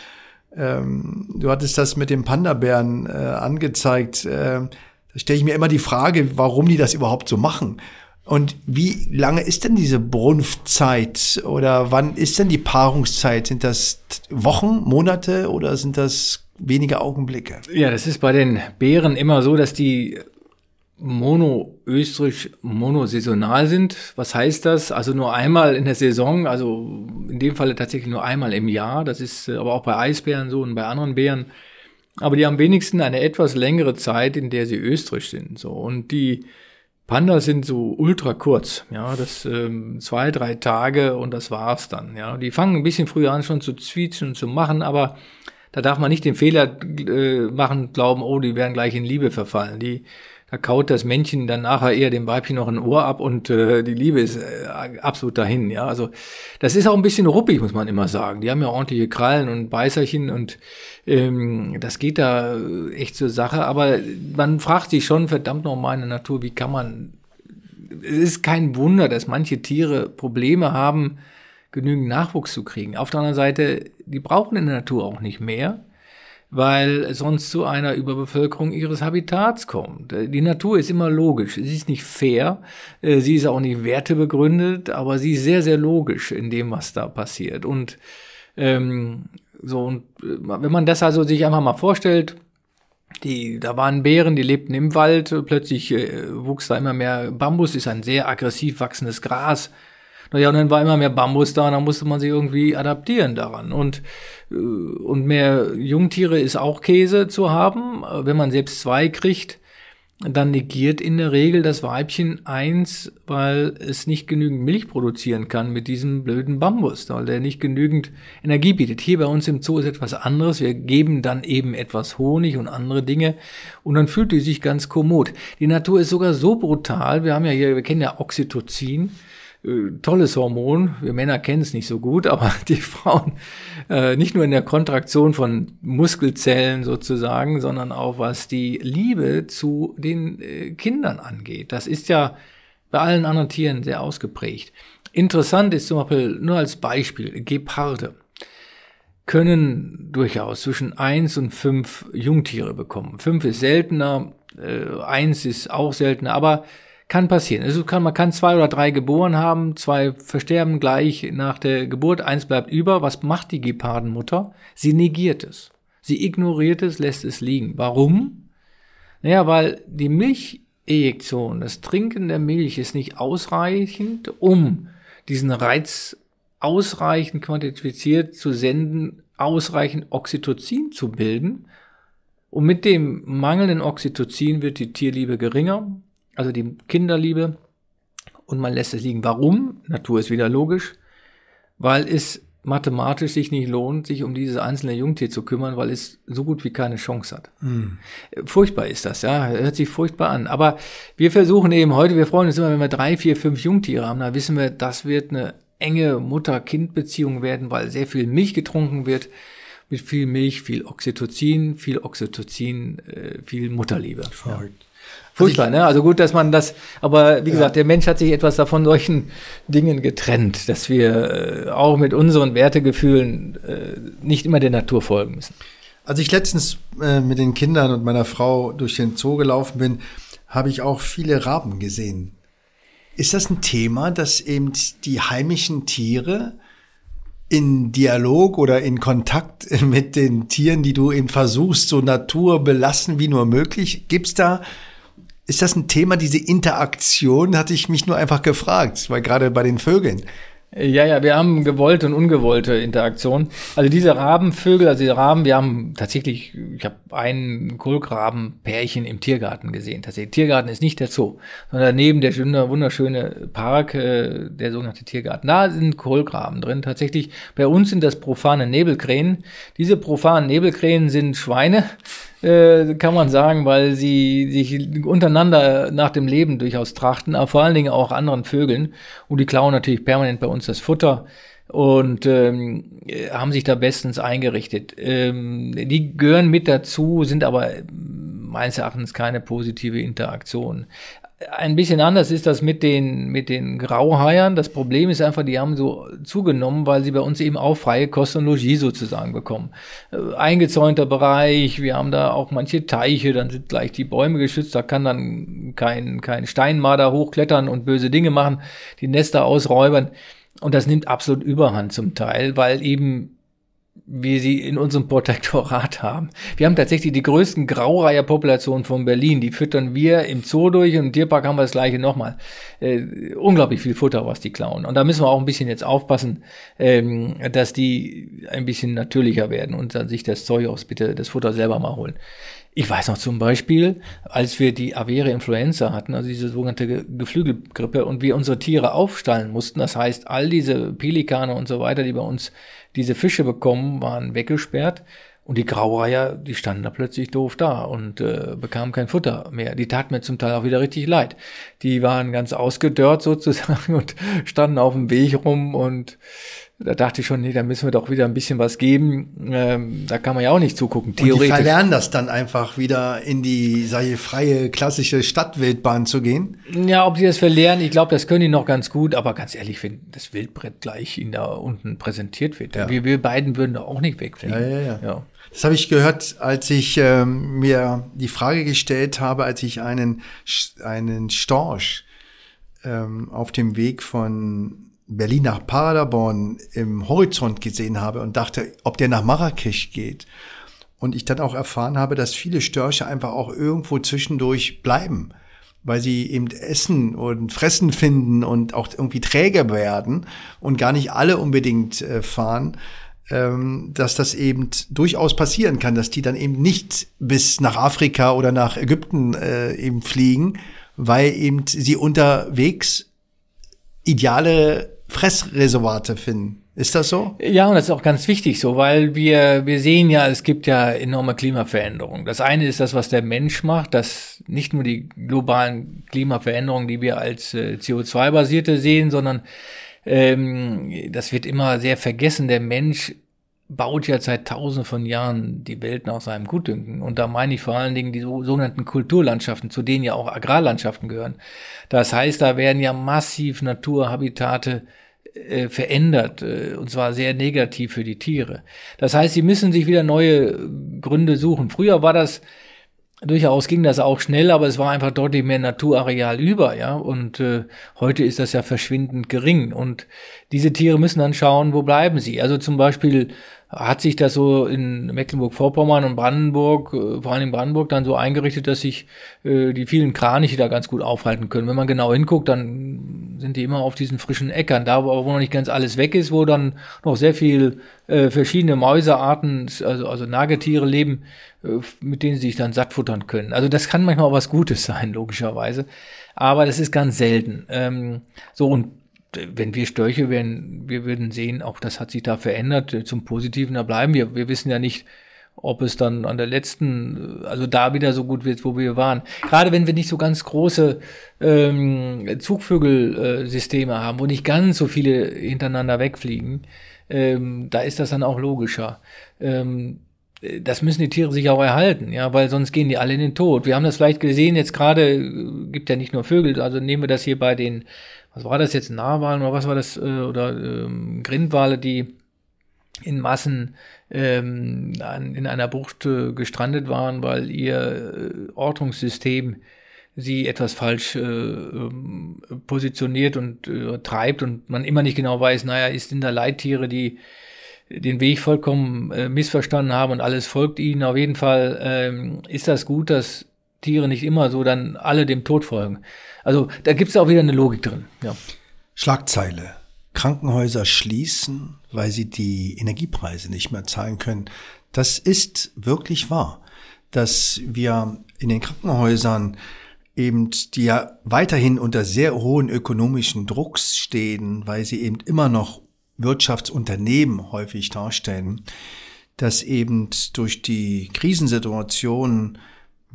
ähm, du hattest das mit dem Panda-Bären äh, angezeigt. Äh, da stelle ich mir immer die Frage, warum die das überhaupt so machen. Und wie lange ist denn diese Brunftzeit oder wann ist denn die Paarungszeit? Sind das Wochen, Monate oder sind das wenige Augenblicke? Ja, das ist bei den Bären immer so, dass die mono-österreich monosaisonal sind. Was heißt das? Also nur einmal in der Saison, also in dem Falle tatsächlich nur einmal im Jahr. Das ist äh, aber auch bei Eisbären so und bei anderen Bären. Aber die haben wenigstens eine etwas längere Zeit, in der sie österreich sind. So und die Pandas sind so ultra kurz, ja, das ähm, zwei, drei Tage und das war's dann, ja. Die fangen ein bisschen früher an schon zu zwietschen und zu machen, aber da darf man nicht den Fehler äh, machen, glauben, oh, die werden gleich in Liebe verfallen. Die kaut das Männchen dann nachher eher dem Weibchen noch ein Ohr ab und äh, die Liebe ist äh, absolut dahin. Ja, also das ist auch ein bisschen ruppig, muss man immer sagen. Die haben ja ordentliche Krallen und Beißerchen und ähm, das geht da echt zur Sache. Aber man fragt sich schon, verdammt nochmal in der Natur, wie kann man? Es ist kein Wunder, dass manche Tiere Probleme haben, genügend Nachwuchs zu kriegen. Auf der anderen Seite, die brauchen in der Natur auch nicht mehr weil sonst zu einer Überbevölkerung ihres Habitats kommt. Die Natur ist immer logisch. Sie ist nicht fair, äh, sie ist auch nicht wertebegründet, aber sie ist sehr, sehr logisch in dem, was da passiert. Und ähm, so, und äh, wenn man das also sich einfach mal vorstellt, die, da waren Bären, die lebten im Wald, plötzlich äh, wuchs da immer mehr Bambus, ist ein sehr aggressiv wachsendes Gras. Naja, und dann war immer mehr Bambus da und dann musste man sich irgendwie adaptieren daran. Und, äh, und mehr Jungtiere ist auch Käse zu haben. Wenn man selbst zwei kriegt, dann negiert in der Regel das Weibchen eins, weil es nicht genügend Milch produzieren kann mit diesem blöden Bambus, weil der nicht genügend Energie bietet. Hier bei uns im Zoo ist etwas anderes. Wir geben dann eben etwas Honig und andere Dinge und dann fühlt die sich ganz kommod. Die Natur ist sogar so brutal. Wir haben ja hier, wir kennen ja Oxytocin. Äh, tolles Hormon. Wir Männer kennen es nicht so gut, aber die Frauen äh, nicht nur in der Kontraktion von Muskelzellen sozusagen, sondern auch was die Liebe zu den äh, Kindern angeht. Das ist ja bei allen anderen Tieren sehr ausgeprägt. Interessant ist zum Beispiel nur als Beispiel Geparde können durchaus zwischen eins und fünf Jungtiere bekommen. Fünf ist seltener, äh, eins ist auch seltener, aber kann passieren. Also kann, man kann zwei oder drei geboren haben, zwei versterben gleich nach der Geburt, eins bleibt über. Was macht die Gepardenmutter? Sie negiert es. Sie ignoriert es, lässt es liegen. Warum? Naja, weil die Milchejektion, das Trinken der Milch ist nicht ausreichend, um diesen Reiz ausreichend quantifiziert zu senden, ausreichend Oxytocin zu bilden. Und mit dem mangelnden Oxytocin wird die Tierliebe geringer, also die Kinderliebe, und man lässt es liegen. Warum? Natur ist wieder logisch, weil es mathematisch sich nicht lohnt, sich um dieses einzelne Jungtier zu kümmern, weil es so gut wie keine Chance hat. Mhm. Furchtbar ist das, ja, hört sich furchtbar an. Aber wir versuchen eben heute, wir freuen uns immer, wenn wir drei, vier, fünf Jungtiere haben, da wissen wir, das wird eine enge Mutter-Kind-Beziehung werden, weil sehr viel Milch getrunken wird. Mit viel Milch, viel Oxytocin, viel Oxytocin, äh, viel Mutterliebe. Verrückt. Ja. Furchtbar, also ne? Also gut, dass man das, aber wie ja. gesagt, der Mensch hat sich etwas davon solchen Dingen getrennt, dass wir äh, auch mit unseren Wertegefühlen äh, nicht immer der Natur folgen müssen. Als ich letztens äh, mit den Kindern und meiner Frau durch den Zoo gelaufen bin, habe ich auch viele Raben gesehen. Ist das ein Thema, dass eben die heimischen Tiere in Dialog oder in Kontakt mit den Tieren, die du eben versuchst, so naturbelassen wie nur möglich, gibt's da ist das ein Thema, diese Interaktion, hatte ich mich nur einfach gefragt, weil gerade bei den Vögeln. Ja, ja, wir haben gewollte und ungewollte Interaktion. Also diese Rabenvögel, also die Raben, wir haben tatsächlich, ich habe ein Kohlgrabenpärchen im Tiergarten gesehen. Tatsächlich, Tiergarten ist nicht der Zoo, sondern daneben der schöne, wunderschöne Park, äh, der sogenannte Tiergarten. Da sind Kohlgraben drin. Tatsächlich, bei uns sind das profane Nebelkrähen. Diese profanen Nebelkrähen sind Schweine, äh, kann man sagen, weil sie sich untereinander nach dem Leben durchaus trachten, aber vor allen Dingen auch anderen Vögeln. Und die klauen natürlich permanent bei uns das Futter und ähm, haben sich da bestens eingerichtet. Ähm, die gehören mit dazu, sind aber meines Erachtens keine positive Interaktion. Ein bisschen anders ist das mit den, mit den Grauhaiern. Das Problem ist einfach, die haben so zugenommen, weil sie bei uns eben auch freie Kost und Logis sozusagen bekommen. Äh, eingezäunter Bereich, wir haben da auch manche Teiche, dann sind gleich die Bäume geschützt, da kann dann kein, kein Steinmarder hochklettern und böse Dinge machen, die Nester ausräubern. Und das nimmt absolut Überhand zum Teil, weil eben wir sie in unserem Protektorat haben. Wir haben tatsächlich die größten Graureiherpopulationen von Berlin. Die füttern wir im Zoo durch und im Tierpark haben wir das gleiche nochmal. Äh, unglaublich viel Futter, was die klauen. Und da müssen wir auch ein bisschen jetzt aufpassen, ähm, dass die ein bisschen natürlicher werden und dann sich das Zeug aus bitte das Futter selber mal holen. Ich weiß noch zum Beispiel, als wir die Avere Influenza hatten, also diese sogenannte Geflügelgrippe, und wir unsere Tiere aufstallen mussten, das heißt, all diese Pelikane und so weiter, die bei uns diese Fische bekommen, waren weggesperrt. Und die Graureiher, die standen da plötzlich doof da und äh, bekamen kein Futter mehr. Die taten mir zum Teil auch wieder richtig leid. Die waren ganz ausgedörrt sozusagen und standen auf dem Weg rum und da dachte ich schon, nee, da müssen wir doch wieder ein bisschen was geben. Ähm, da kann man ja auch nicht zugucken. Theoretisch. Und die verlernen das dann einfach wieder in die, sage ich, freie, klassische Stadtwildbahn zu gehen? Ja, ob sie das verlernen, ich glaube, das können die noch ganz gut. Aber ganz ehrlich, wenn das Wildbrett gleich ihnen da unten präsentiert wird, ja. wir, wir beiden würden da auch nicht wegfliegen. Ja, ja, ja. ja. Das habe ich gehört, als ich ähm, mir die Frage gestellt habe, als ich einen, einen Storch ähm, auf dem Weg von Berlin nach Paderborn im Horizont gesehen habe und dachte, ob der nach Marrakesch geht. Und ich dann auch erfahren habe, dass viele Störche einfach auch irgendwo zwischendurch bleiben, weil sie eben Essen und Fressen finden und auch irgendwie träger werden und gar nicht alle unbedingt äh, fahren, ähm, dass das eben durchaus passieren kann, dass die dann eben nicht bis nach Afrika oder nach Ägypten äh, eben fliegen, weil eben sie unterwegs ideale Fressreservate finden. Ist das so? Ja, und das ist auch ganz wichtig so, weil wir, wir sehen ja, es gibt ja enorme Klimaveränderungen. Das eine ist das, was der Mensch macht, dass nicht nur die globalen Klimaveränderungen, die wir als äh, CO2-basierte sehen, sondern ähm, das wird immer sehr vergessen. Der Mensch baut ja seit tausenden von Jahren die Welt nach seinem Gutdünken. Und da meine ich vor allen Dingen die sogenannten Kulturlandschaften, zu denen ja auch Agrarlandschaften gehören. Das heißt, da werden ja massiv Naturhabitate äh, verändert, äh, und zwar sehr negativ für die Tiere. Das heißt, sie müssen sich wieder neue Gründe suchen. Früher war das Durchaus ging das auch schnell, aber es war einfach deutlich mehr Naturareal über, ja. Und äh, heute ist das ja verschwindend gering. Und diese Tiere müssen dann schauen, wo bleiben sie. Also zum Beispiel hat sich das so in Mecklenburg-Vorpommern und Brandenburg, äh, vor allem in Brandenburg, dann so eingerichtet, dass sich äh, die vielen Kraniche da ganz gut aufhalten können. Wenn man genau hinguckt, dann sind die immer auf diesen frischen Äckern, da wo noch nicht ganz alles weg ist, wo dann noch sehr viel äh, verschiedene Mäusearten, also, also Nagetiere leben, äh, mit denen sie sich dann satt futtern können. Also das kann manchmal auch was Gutes sein, logischerweise. Aber das ist ganz selten. Ähm, so, und wenn wir Störche wären, wir würden sehen, auch das hat sich da verändert zum Positiven, da bleiben wir. Wir wissen ja nicht, ob es dann an der letzten, also da wieder so gut wird, wo wir waren. Gerade wenn wir nicht so ganz große ähm, Zugvögelsysteme haben, wo nicht ganz so viele hintereinander wegfliegen, ähm, da ist das dann auch logischer. Ähm, das müssen die Tiere sich auch erhalten, ja, weil sonst gehen die alle in den Tod. Wir haben das vielleicht gesehen, jetzt gerade äh, gibt ja nicht nur Vögel, also nehmen wir das hier bei den was war das jetzt, Narwalen oder was war das, äh, oder ähm, Grindwale, die in Massen ähm, an, in einer Bucht äh, gestrandet waren, weil ihr äh, Ortungssystem sie etwas falsch äh, ähm, positioniert und äh, treibt und man immer nicht genau weiß, naja, ist in der Leittiere, die den Weg vollkommen äh, missverstanden haben und alles folgt ihnen. Auf jeden Fall ähm, ist das gut, dass Tiere nicht immer so dann alle dem Tod folgen. Also da gibt es auch wieder eine Logik drin. Ja. Schlagzeile. Krankenhäuser schließen, weil sie die Energiepreise nicht mehr zahlen können. Das ist wirklich wahr, dass wir in den Krankenhäusern eben, die ja weiterhin unter sehr hohen ökonomischen Drucks stehen, weil sie eben immer noch Wirtschaftsunternehmen häufig darstellen, dass eben durch die Krisensituation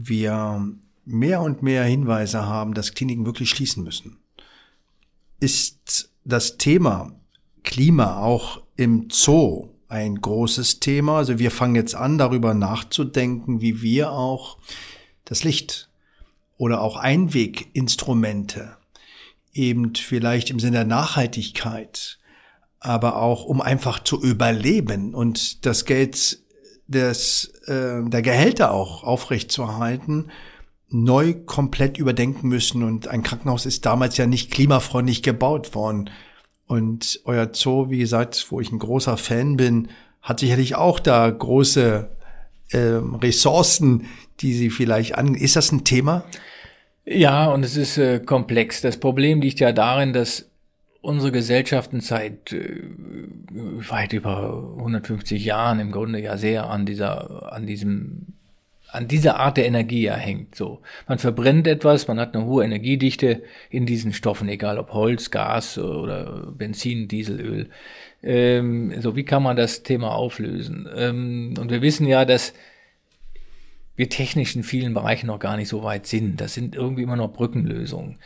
wir mehr und mehr Hinweise haben, dass Kliniken wirklich schließen müssen. Ist das Thema Klima auch im Zoo ein großes Thema? Also wir fangen jetzt an, darüber nachzudenken, wie wir auch das Licht oder auch Einweginstrumente, eben vielleicht im Sinne der Nachhaltigkeit, aber auch um einfach zu überleben und das Geld des, äh, der Gehälter auch aufrechtzuerhalten, neu komplett überdenken müssen. Und ein Krankenhaus ist damals ja nicht klimafreundlich gebaut worden. Und euer Zoo, wie gesagt, wo ich ein großer Fan bin, hat sicherlich auch da große äh, Ressourcen, die sie vielleicht an. Ist das ein Thema? Ja, und es ist äh, komplex. Das Problem liegt ja darin, dass unsere Gesellschaften seit äh, weit über 150 Jahren im Grunde ja sehr an dieser, an diesem, an dieser Art der Energie erhängt. So, man verbrennt etwas, man hat eine hohe Energiedichte in diesen Stoffen, egal ob Holz, Gas oder Benzin, Dieselöl. Ähm, so, wie kann man das Thema auflösen? Ähm, und wir wissen ja, dass wir technisch in vielen Bereichen noch gar nicht so weit sind. Das sind irgendwie immer noch Brückenlösungen.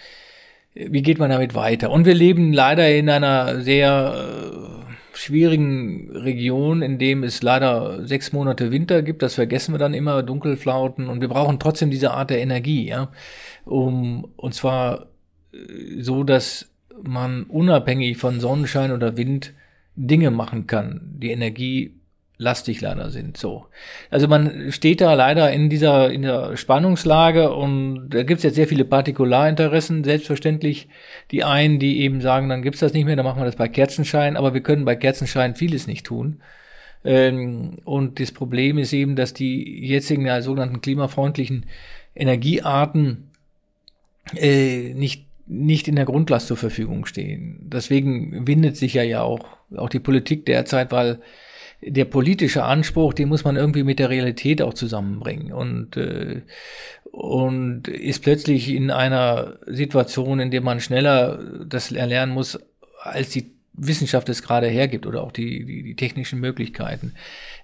Wie geht man damit weiter? Und wir leben leider in einer sehr äh, schwierigen Region, in dem es leider sechs Monate Winter gibt. Das vergessen wir dann immer, Dunkelflauten. Und wir brauchen trotzdem diese Art der Energie, ja. Um, und zwar äh, so, dass man unabhängig von Sonnenschein oder Wind Dinge machen kann, die Energie lastig leider sind. So. Also man steht da leider in dieser, in der Spannungslage und da gibt es jetzt sehr viele Partikularinteressen, selbstverständlich. Die einen, die eben sagen, dann gibt's das nicht mehr, dann machen wir das bei Kerzenschein, aber wir können bei Kerzenschein vieles nicht tun. Ähm, und das Problem ist eben, dass die jetzigen ja, sogenannten klimafreundlichen Energiearten äh, nicht nicht in der Grundlast zur Verfügung stehen. Deswegen windet sich ja ja auch, auch die Politik derzeit, weil der politische Anspruch, den muss man irgendwie mit der Realität auch zusammenbringen. Und äh, und ist plötzlich in einer Situation, in der man schneller das erlernen muss, als die Wissenschaft es gerade hergibt oder auch die, die, die technischen Möglichkeiten.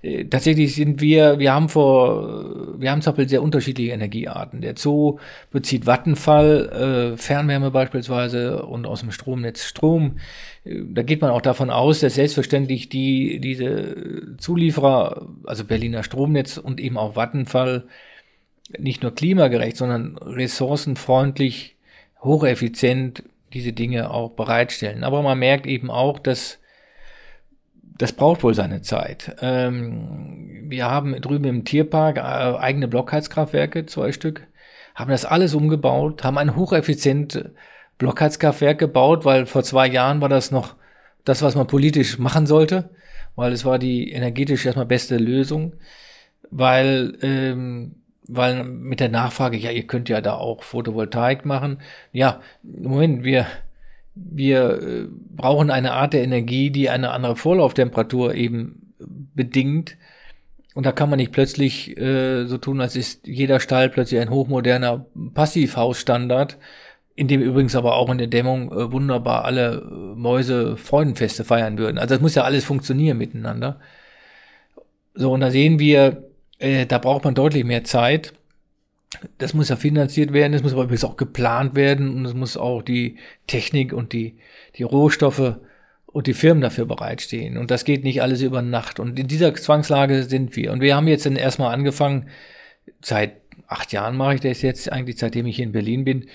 Äh, tatsächlich sind wir, wir haben vor, wir haben zum Beispiel sehr unterschiedliche Energiearten. Der Zoo bezieht Vattenfall, äh, Fernwärme beispielsweise und aus dem Stromnetz Strom. Äh, da geht man auch davon aus, dass selbstverständlich die, diese Zulieferer, also Berliner Stromnetz und eben auch Vattenfall, nicht nur klimagerecht, sondern ressourcenfreundlich, hocheffizient diese Dinge auch bereitstellen. Aber man merkt eben auch, dass das braucht wohl seine Zeit. Ähm, wir haben drüben im Tierpark äh, eigene Blockheizkraftwerke, zwei Stück, haben das alles umgebaut, haben ein hocheffizient Blockheizkraftwerk gebaut, weil vor zwei Jahren war das noch das, was man politisch machen sollte, weil es war die energetisch erstmal beste Lösung, weil ähm, weil mit der Nachfrage, ja, ihr könnt ja da auch Photovoltaik machen. Ja, Moment, wir, wir äh, brauchen eine Art der Energie, die eine andere Vorlauftemperatur eben bedingt. Und da kann man nicht plötzlich äh, so tun, als ist jeder Stall plötzlich ein hochmoderner Passivhausstandard, in dem übrigens aber auch in der Dämmung äh, wunderbar alle äh, Mäuse Freudenfeste feiern würden. Also das muss ja alles funktionieren miteinander. So, und da sehen wir, äh, da braucht man deutlich mehr Zeit. Das muss ja finanziert werden, das muss aber übrigens auch geplant werden und es muss auch die Technik und die, die Rohstoffe und die Firmen dafür bereitstehen. Und das geht nicht alles über Nacht. Und in dieser Zwangslage sind wir. Und wir haben jetzt dann erstmal angefangen, seit acht Jahren mache ich das jetzt, eigentlich seitdem ich hier in Berlin bin,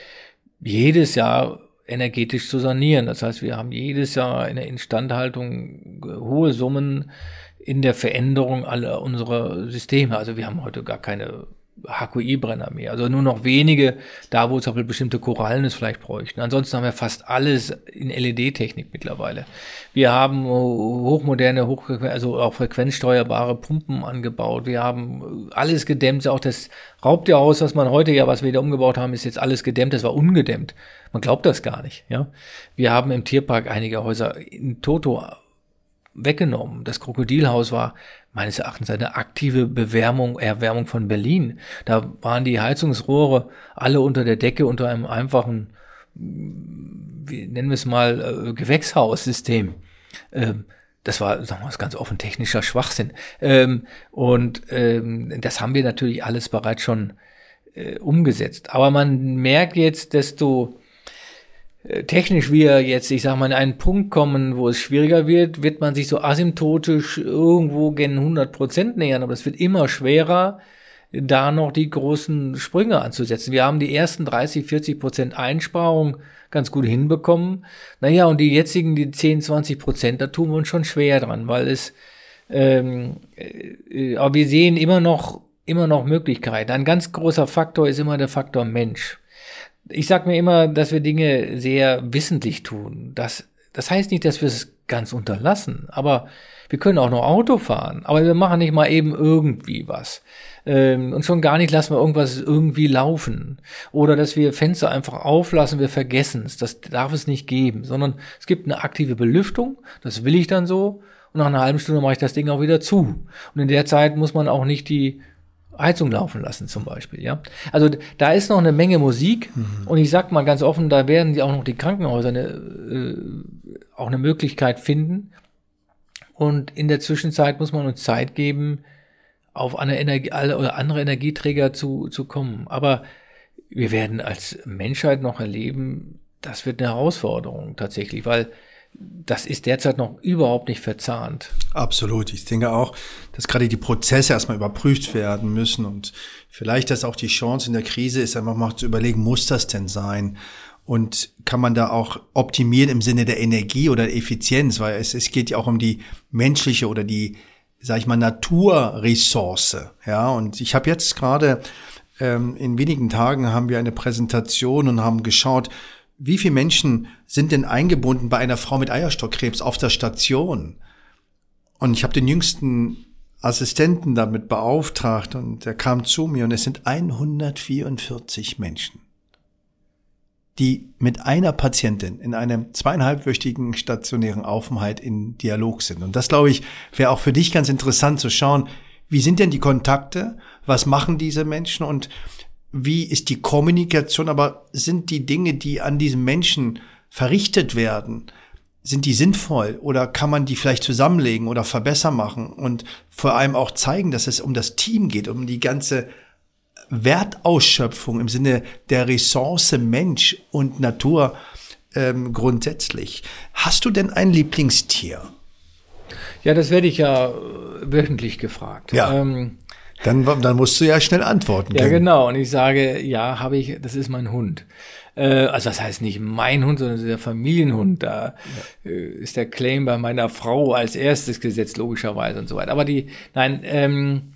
jedes Jahr energetisch zu sanieren. Das heißt, wir haben jedes Jahr in der Instandhaltung hohe Summen in der Veränderung aller unserer Systeme. Also wir haben heute gar keine HQI-Brenner mehr. Also nur noch wenige, da wo es auch bestimmte Korallen es vielleicht bräuchten. Ansonsten haben wir fast alles in LED-Technik mittlerweile. Wir haben hochmoderne, hoch, also auch frequenzsteuerbare Pumpen angebaut. Wir haben alles gedämmt. Auch das Raubtierhaus, was man heute ja, was wir da umgebaut haben, ist jetzt alles gedämmt. Das war ungedämmt. Man glaubt das gar nicht. Ja, wir haben im Tierpark einige Häuser in Toto weggenommen. Das Krokodilhaus war meines Erachtens eine aktive Bewärmung, Erwärmung von Berlin. Da waren die Heizungsrohre alle unter der Decke unter einem einfachen, wie nennen wir es mal, äh, Gewächshaussystem. Ähm, das war, sagen wir mal, ganz offen technischer Schwachsinn. Ähm, und ähm, das haben wir natürlich alles bereits schon äh, umgesetzt. Aber man merkt jetzt, desto technisch wir jetzt, ich sag mal, in einen Punkt kommen, wo es schwieriger wird, wird man sich so asymptotisch irgendwo gen 100 Prozent nähern, aber es wird immer schwerer, da noch die großen Sprünge anzusetzen. Wir haben die ersten 30, 40 Prozent Einsparung ganz gut hinbekommen. Naja, und die jetzigen, die 10, 20 Prozent, da tun wir uns schon schwer dran, weil es, ähm, äh, aber wir sehen immer noch, immer noch Möglichkeiten. Ein ganz großer Faktor ist immer der Faktor Mensch. Ich sage mir immer, dass wir Dinge sehr wissentlich tun. Das, das heißt nicht, dass wir es ganz unterlassen, aber wir können auch noch Auto fahren, aber wir machen nicht mal eben irgendwie was. Ähm, und schon gar nicht lassen wir irgendwas irgendwie laufen. Oder dass wir Fenster einfach auflassen, wir vergessen es. Das darf es nicht geben, sondern es gibt eine aktive Belüftung, das will ich dann so. Und nach einer halben Stunde mache ich das Ding auch wieder zu. Und in der Zeit muss man auch nicht die Heizung laufen lassen zum Beispiel, ja. Also da ist noch eine Menge Musik mhm. und ich sag mal ganz offen, da werden die auch noch die Krankenhäuser eine, äh, auch eine Möglichkeit finden. Und in der Zwischenzeit muss man uns Zeit geben, auf eine Energie oder andere Energieträger zu, zu kommen. Aber wir werden als Menschheit noch erleben, das wird eine Herausforderung tatsächlich, weil das ist derzeit noch überhaupt nicht verzahnt. Absolut. Ich denke auch, dass gerade die Prozesse erstmal überprüft werden müssen und vielleicht, dass auch die Chance in der Krise ist, einfach mal zu überlegen, muss das denn sein? Und kann man da auch optimieren im Sinne der Energie oder der Effizienz, weil es, es geht ja auch um die menschliche oder die, sag ich mal, Naturressource. Ja, und ich habe jetzt gerade ähm, in wenigen Tagen haben wir eine Präsentation und haben geschaut, wie viele Menschen sind denn eingebunden bei einer Frau mit Eierstockkrebs auf der Station? Und ich habe den jüngsten Assistenten damit beauftragt und er kam zu mir und es sind 144 Menschen, die mit einer Patientin in einem zweieinhalbwöchigen stationären Aufenthalt in Dialog sind. Und das, glaube ich, wäre auch für dich ganz interessant zu schauen, wie sind denn die Kontakte? Was machen diese Menschen? Und wie ist die Kommunikation, aber sind die Dinge, die an diesem Menschen verrichtet werden, sind die sinnvoll oder kann man die vielleicht zusammenlegen oder verbessern machen und vor allem auch zeigen, dass es um das Team geht, um die ganze Wertausschöpfung im Sinne der Ressource Mensch und Natur ähm, grundsätzlich. Hast du denn ein Lieblingstier? Ja, das werde ich ja wöchentlich gefragt. Ja. Ähm, dann, dann musst du ja schnell antworten können. Ja, genau. Und ich sage, ja, habe ich, das ist mein Hund. Äh, also das heißt nicht mein Hund, sondern der Familienhund. Da ja. äh, ist der Claim bei meiner Frau als erstes gesetzt, logischerweise und so weiter. Aber die, nein, ähm,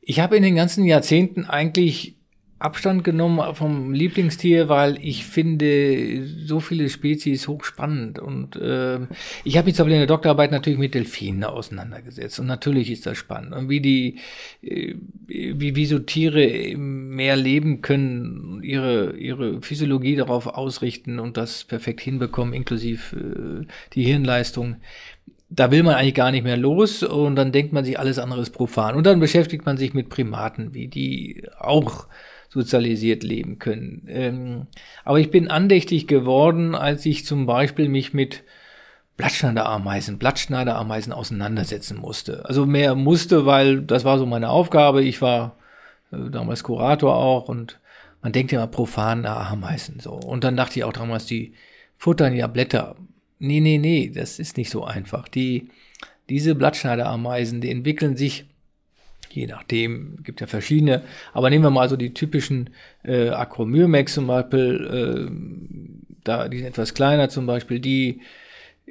ich habe in den ganzen Jahrzehnten eigentlich Abstand genommen vom Lieblingstier, weil ich finde so viele Spezies hochspannend. Und äh, ich habe mich aber in der Doktorarbeit natürlich mit Delfinen auseinandergesetzt. Und natürlich ist das spannend. Und wie die äh, wie wie so Tiere im Meer leben können, ihre ihre Physiologie darauf ausrichten und das perfekt hinbekommen, inklusive äh, die Hirnleistung da will man eigentlich gar nicht mehr los. Und dann denkt man sich, alles andere ist profan. Und dann beschäftigt man sich mit Primaten, wie die auch sozialisiert leben können. Ähm, aber ich bin andächtig geworden, als ich zum Beispiel mich mit Blattschneiderameisen, Blattschneiderameisen auseinandersetzen musste. Also mehr musste, weil das war so meine Aufgabe. Ich war äh, damals Kurator auch und man denkt ja immer profan Ameisen so. Und dann dachte ich auch damals, die futtern ja Blätter. Nee, nee, nee, das ist nicht so einfach. Die, diese Blattschneiderameisen, die entwickeln sich je nachdem, gibt ja verschiedene, aber nehmen wir mal so die typischen äh, Acromyrmex zum Beispiel, äh, da, die sind etwas kleiner zum Beispiel, die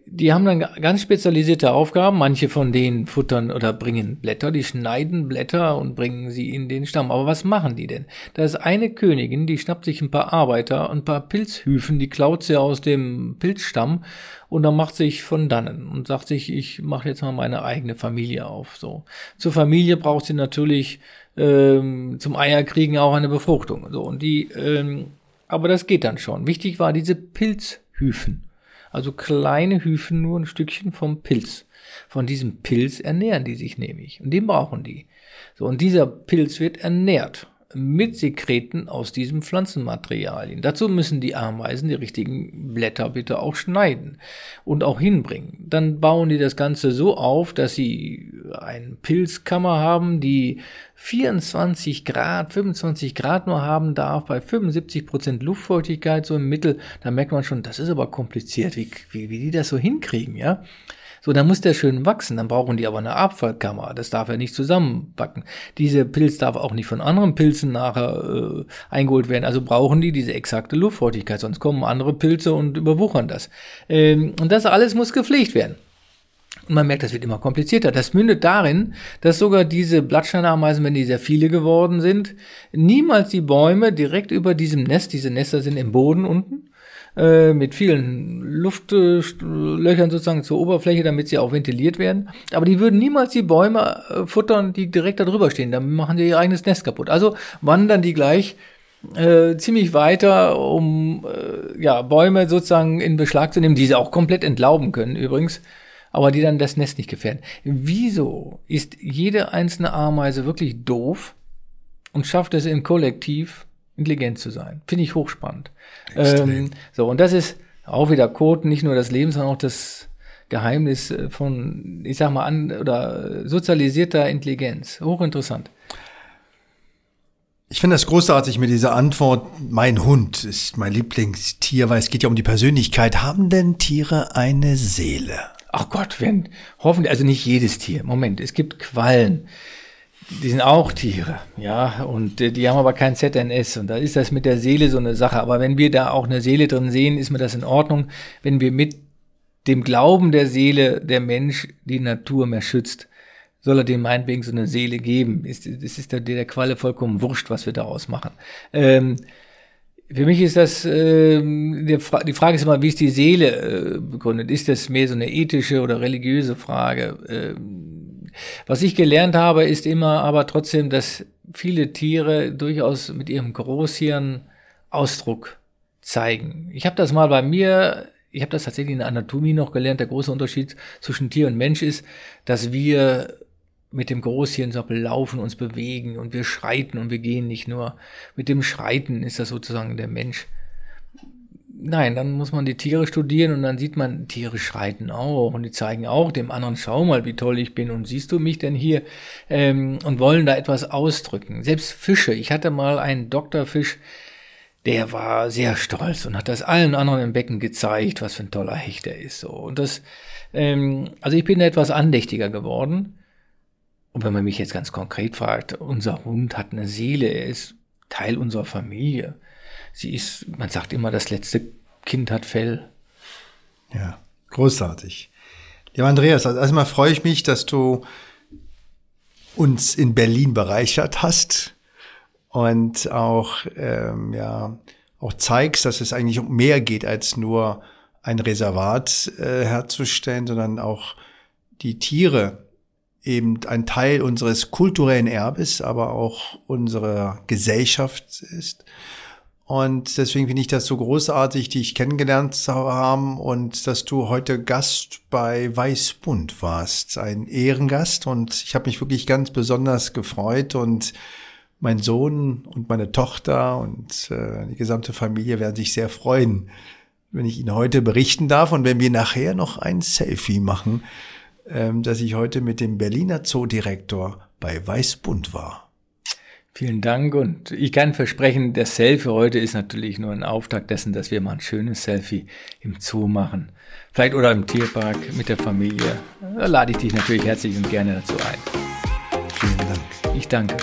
die haben dann ganz spezialisierte Aufgaben. Manche von denen futtern oder bringen Blätter, die schneiden Blätter und bringen sie in den Stamm. Aber was machen die denn? Da ist eine Königin, die schnappt sich ein paar Arbeiter, ein paar Pilzhüfen, die klaut sie aus dem Pilzstamm und dann macht sich von dannen und sagt sich, ich mache jetzt mal meine eigene Familie auf. So zur Familie braucht sie natürlich ähm, zum Eierkriegen auch eine Befruchtung. So und die, ähm, aber das geht dann schon. Wichtig war diese Pilzhüfen. Also kleine Hyphen, nur ein Stückchen vom Pilz. Von diesem Pilz ernähren die sich nämlich. Und den brauchen die. So, und dieser Pilz wird ernährt mit Sekreten aus diesem Pflanzenmaterialien. Dazu müssen die Ameisen die richtigen Blätter bitte auch schneiden und auch hinbringen. Dann bauen die das Ganze so auf, dass sie eine Pilzkammer haben, die 24 Grad, 25 Grad nur haben darf, bei 75 Prozent Luftfeuchtigkeit so im Mittel. Da merkt man schon, das ist aber kompliziert, wie, wie, wie die das so hinkriegen, ja. So, dann muss der schön wachsen. Dann brauchen die aber eine Abfallkammer. Das darf er nicht zusammenbacken. Dieser Pilz darf auch nicht von anderen Pilzen nachher äh, eingeholt werden. Also brauchen die diese exakte Luftfeuchtigkeit. Sonst kommen andere Pilze und überwuchern das. Ähm, und das alles muss gepflegt werden. Und man merkt, das wird immer komplizierter. Das mündet darin, dass sogar diese Blattsteinameisen, wenn die sehr viele geworden sind, niemals die Bäume direkt über diesem Nest, diese Nester sind im Boden unten, äh, mit vielen Luftlöchern sozusagen zur Oberfläche, damit sie auch ventiliert werden. Aber die würden niemals die Bäume äh, futtern, die direkt da drüber stehen. Dann machen sie ihr eigenes Nest kaputt. Also wandern die gleich äh, ziemlich weiter, um äh, ja, Bäume sozusagen in Beschlag zu nehmen, die sie auch komplett entlauben können übrigens aber die dann das Nest nicht gefährden. Wieso ist jede einzelne Ameise wirklich doof und schafft es im Kollektiv intelligent zu sein? Finde ich hochspannend. Ähm, so, und das ist auch wieder Code, nicht nur das Leben, sondern auch das Geheimnis von, ich sag mal, an oder sozialisierter Intelligenz. Hochinteressant. Ich finde das großartig mit dieser Antwort. Mein Hund ist mein Lieblingstier, weil es geht ja um die Persönlichkeit. Haben denn Tiere eine Seele? Ach Gott, wenn, hoffentlich, also nicht jedes Tier. Moment, es gibt Quallen. Die sind auch Tiere, ja, und äh, die haben aber kein ZNS. Und da ist das mit der Seele so eine Sache. Aber wenn wir da auch eine Seele drin sehen, ist mir das in Ordnung. Wenn wir mit dem Glauben der Seele der Mensch die Natur mehr schützt, soll er dem meinetwegen so eine Seele geben. Ist, das ist der, der Qualle vollkommen wurscht, was wir daraus machen. Ähm, für mich ist das, äh, die, Fra die Frage ist immer, wie ist die Seele äh, begründet? Ist das mehr so eine ethische oder religiöse Frage? Äh, was ich gelernt habe, ist immer aber trotzdem, dass viele Tiere durchaus mit ihrem Großhirn Ausdruck zeigen. Ich habe das mal bei mir, ich habe das tatsächlich in der Anatomie noch gelernt, der große Unterschied zwischen Tier und Mensch ist, dass wir mit dem Großhirnsoppel laufen, uns bewegen und wir schreiten und wir gehen nicht nur. Mit dem Schreiten ist das sozusagen der Mensch. Nein, dann muss man die Tiere studieren und dann sieht man, Tiere schreiten auch und die zeigen auch dem anderen, schau mal, wie toll ich bin und siehst du mich denn hier ähm, und wollen da etwas ausdrücken. Selbst Fische. Ich hatte mal einen Doktorfisch, der war sehr stolz und hat das allen anderen im Becken gezeigt, was für ein toller Hecht er ist. So. Und das, ähm, also ich bin etwas andächtiger geworden und wenn man mich jetzt ganz konkret fragt, unser Hund hat eine Seele, er ist Teil unserer Familie. Sie ist, man sagt immer, das letzte Kind hat Fell. Ja, großartig. Lieber Andreas, also erstmal freue ich mich, dass du uns in Berlin bereichert hast und auch, ähm, ja, auch zeigst, dass es eigentlich um mehr geht, als nur ein Reservat äh, herzustellen, sondern auch die Tiere eben ein Teil unseres kulturellen Erbes, aber auch unserer Gesellschaft ist. Und deswegen finde ich das so großartig, dich kennengelernt zu haben und dass du heute Gast bei Weißbund warst. Ein Ehrengast und ich habe mich wirklich ganz besonders gefreut und mein Sohn und meine Tochter und äh, die gesamte Familie werden sich sehr freuen, wenn ich Ihnen heute berichten darf und wenn wir nachher noch ein Selfie machen dass ich heute mit dem Berliner Zoodirektor bei Weißbund war. Vielen Dank und ich kann versprechen, das Selfie heute ist natürlich nur ein Auftakt dessen, dass wir mal ein schönes Selfie im Zoo machen. Vielleicht oder im Tierpark mit der Familie. Da lade ich dich natürlich herzlich und gerne dazu ein. Vielen Dank. Ich danke.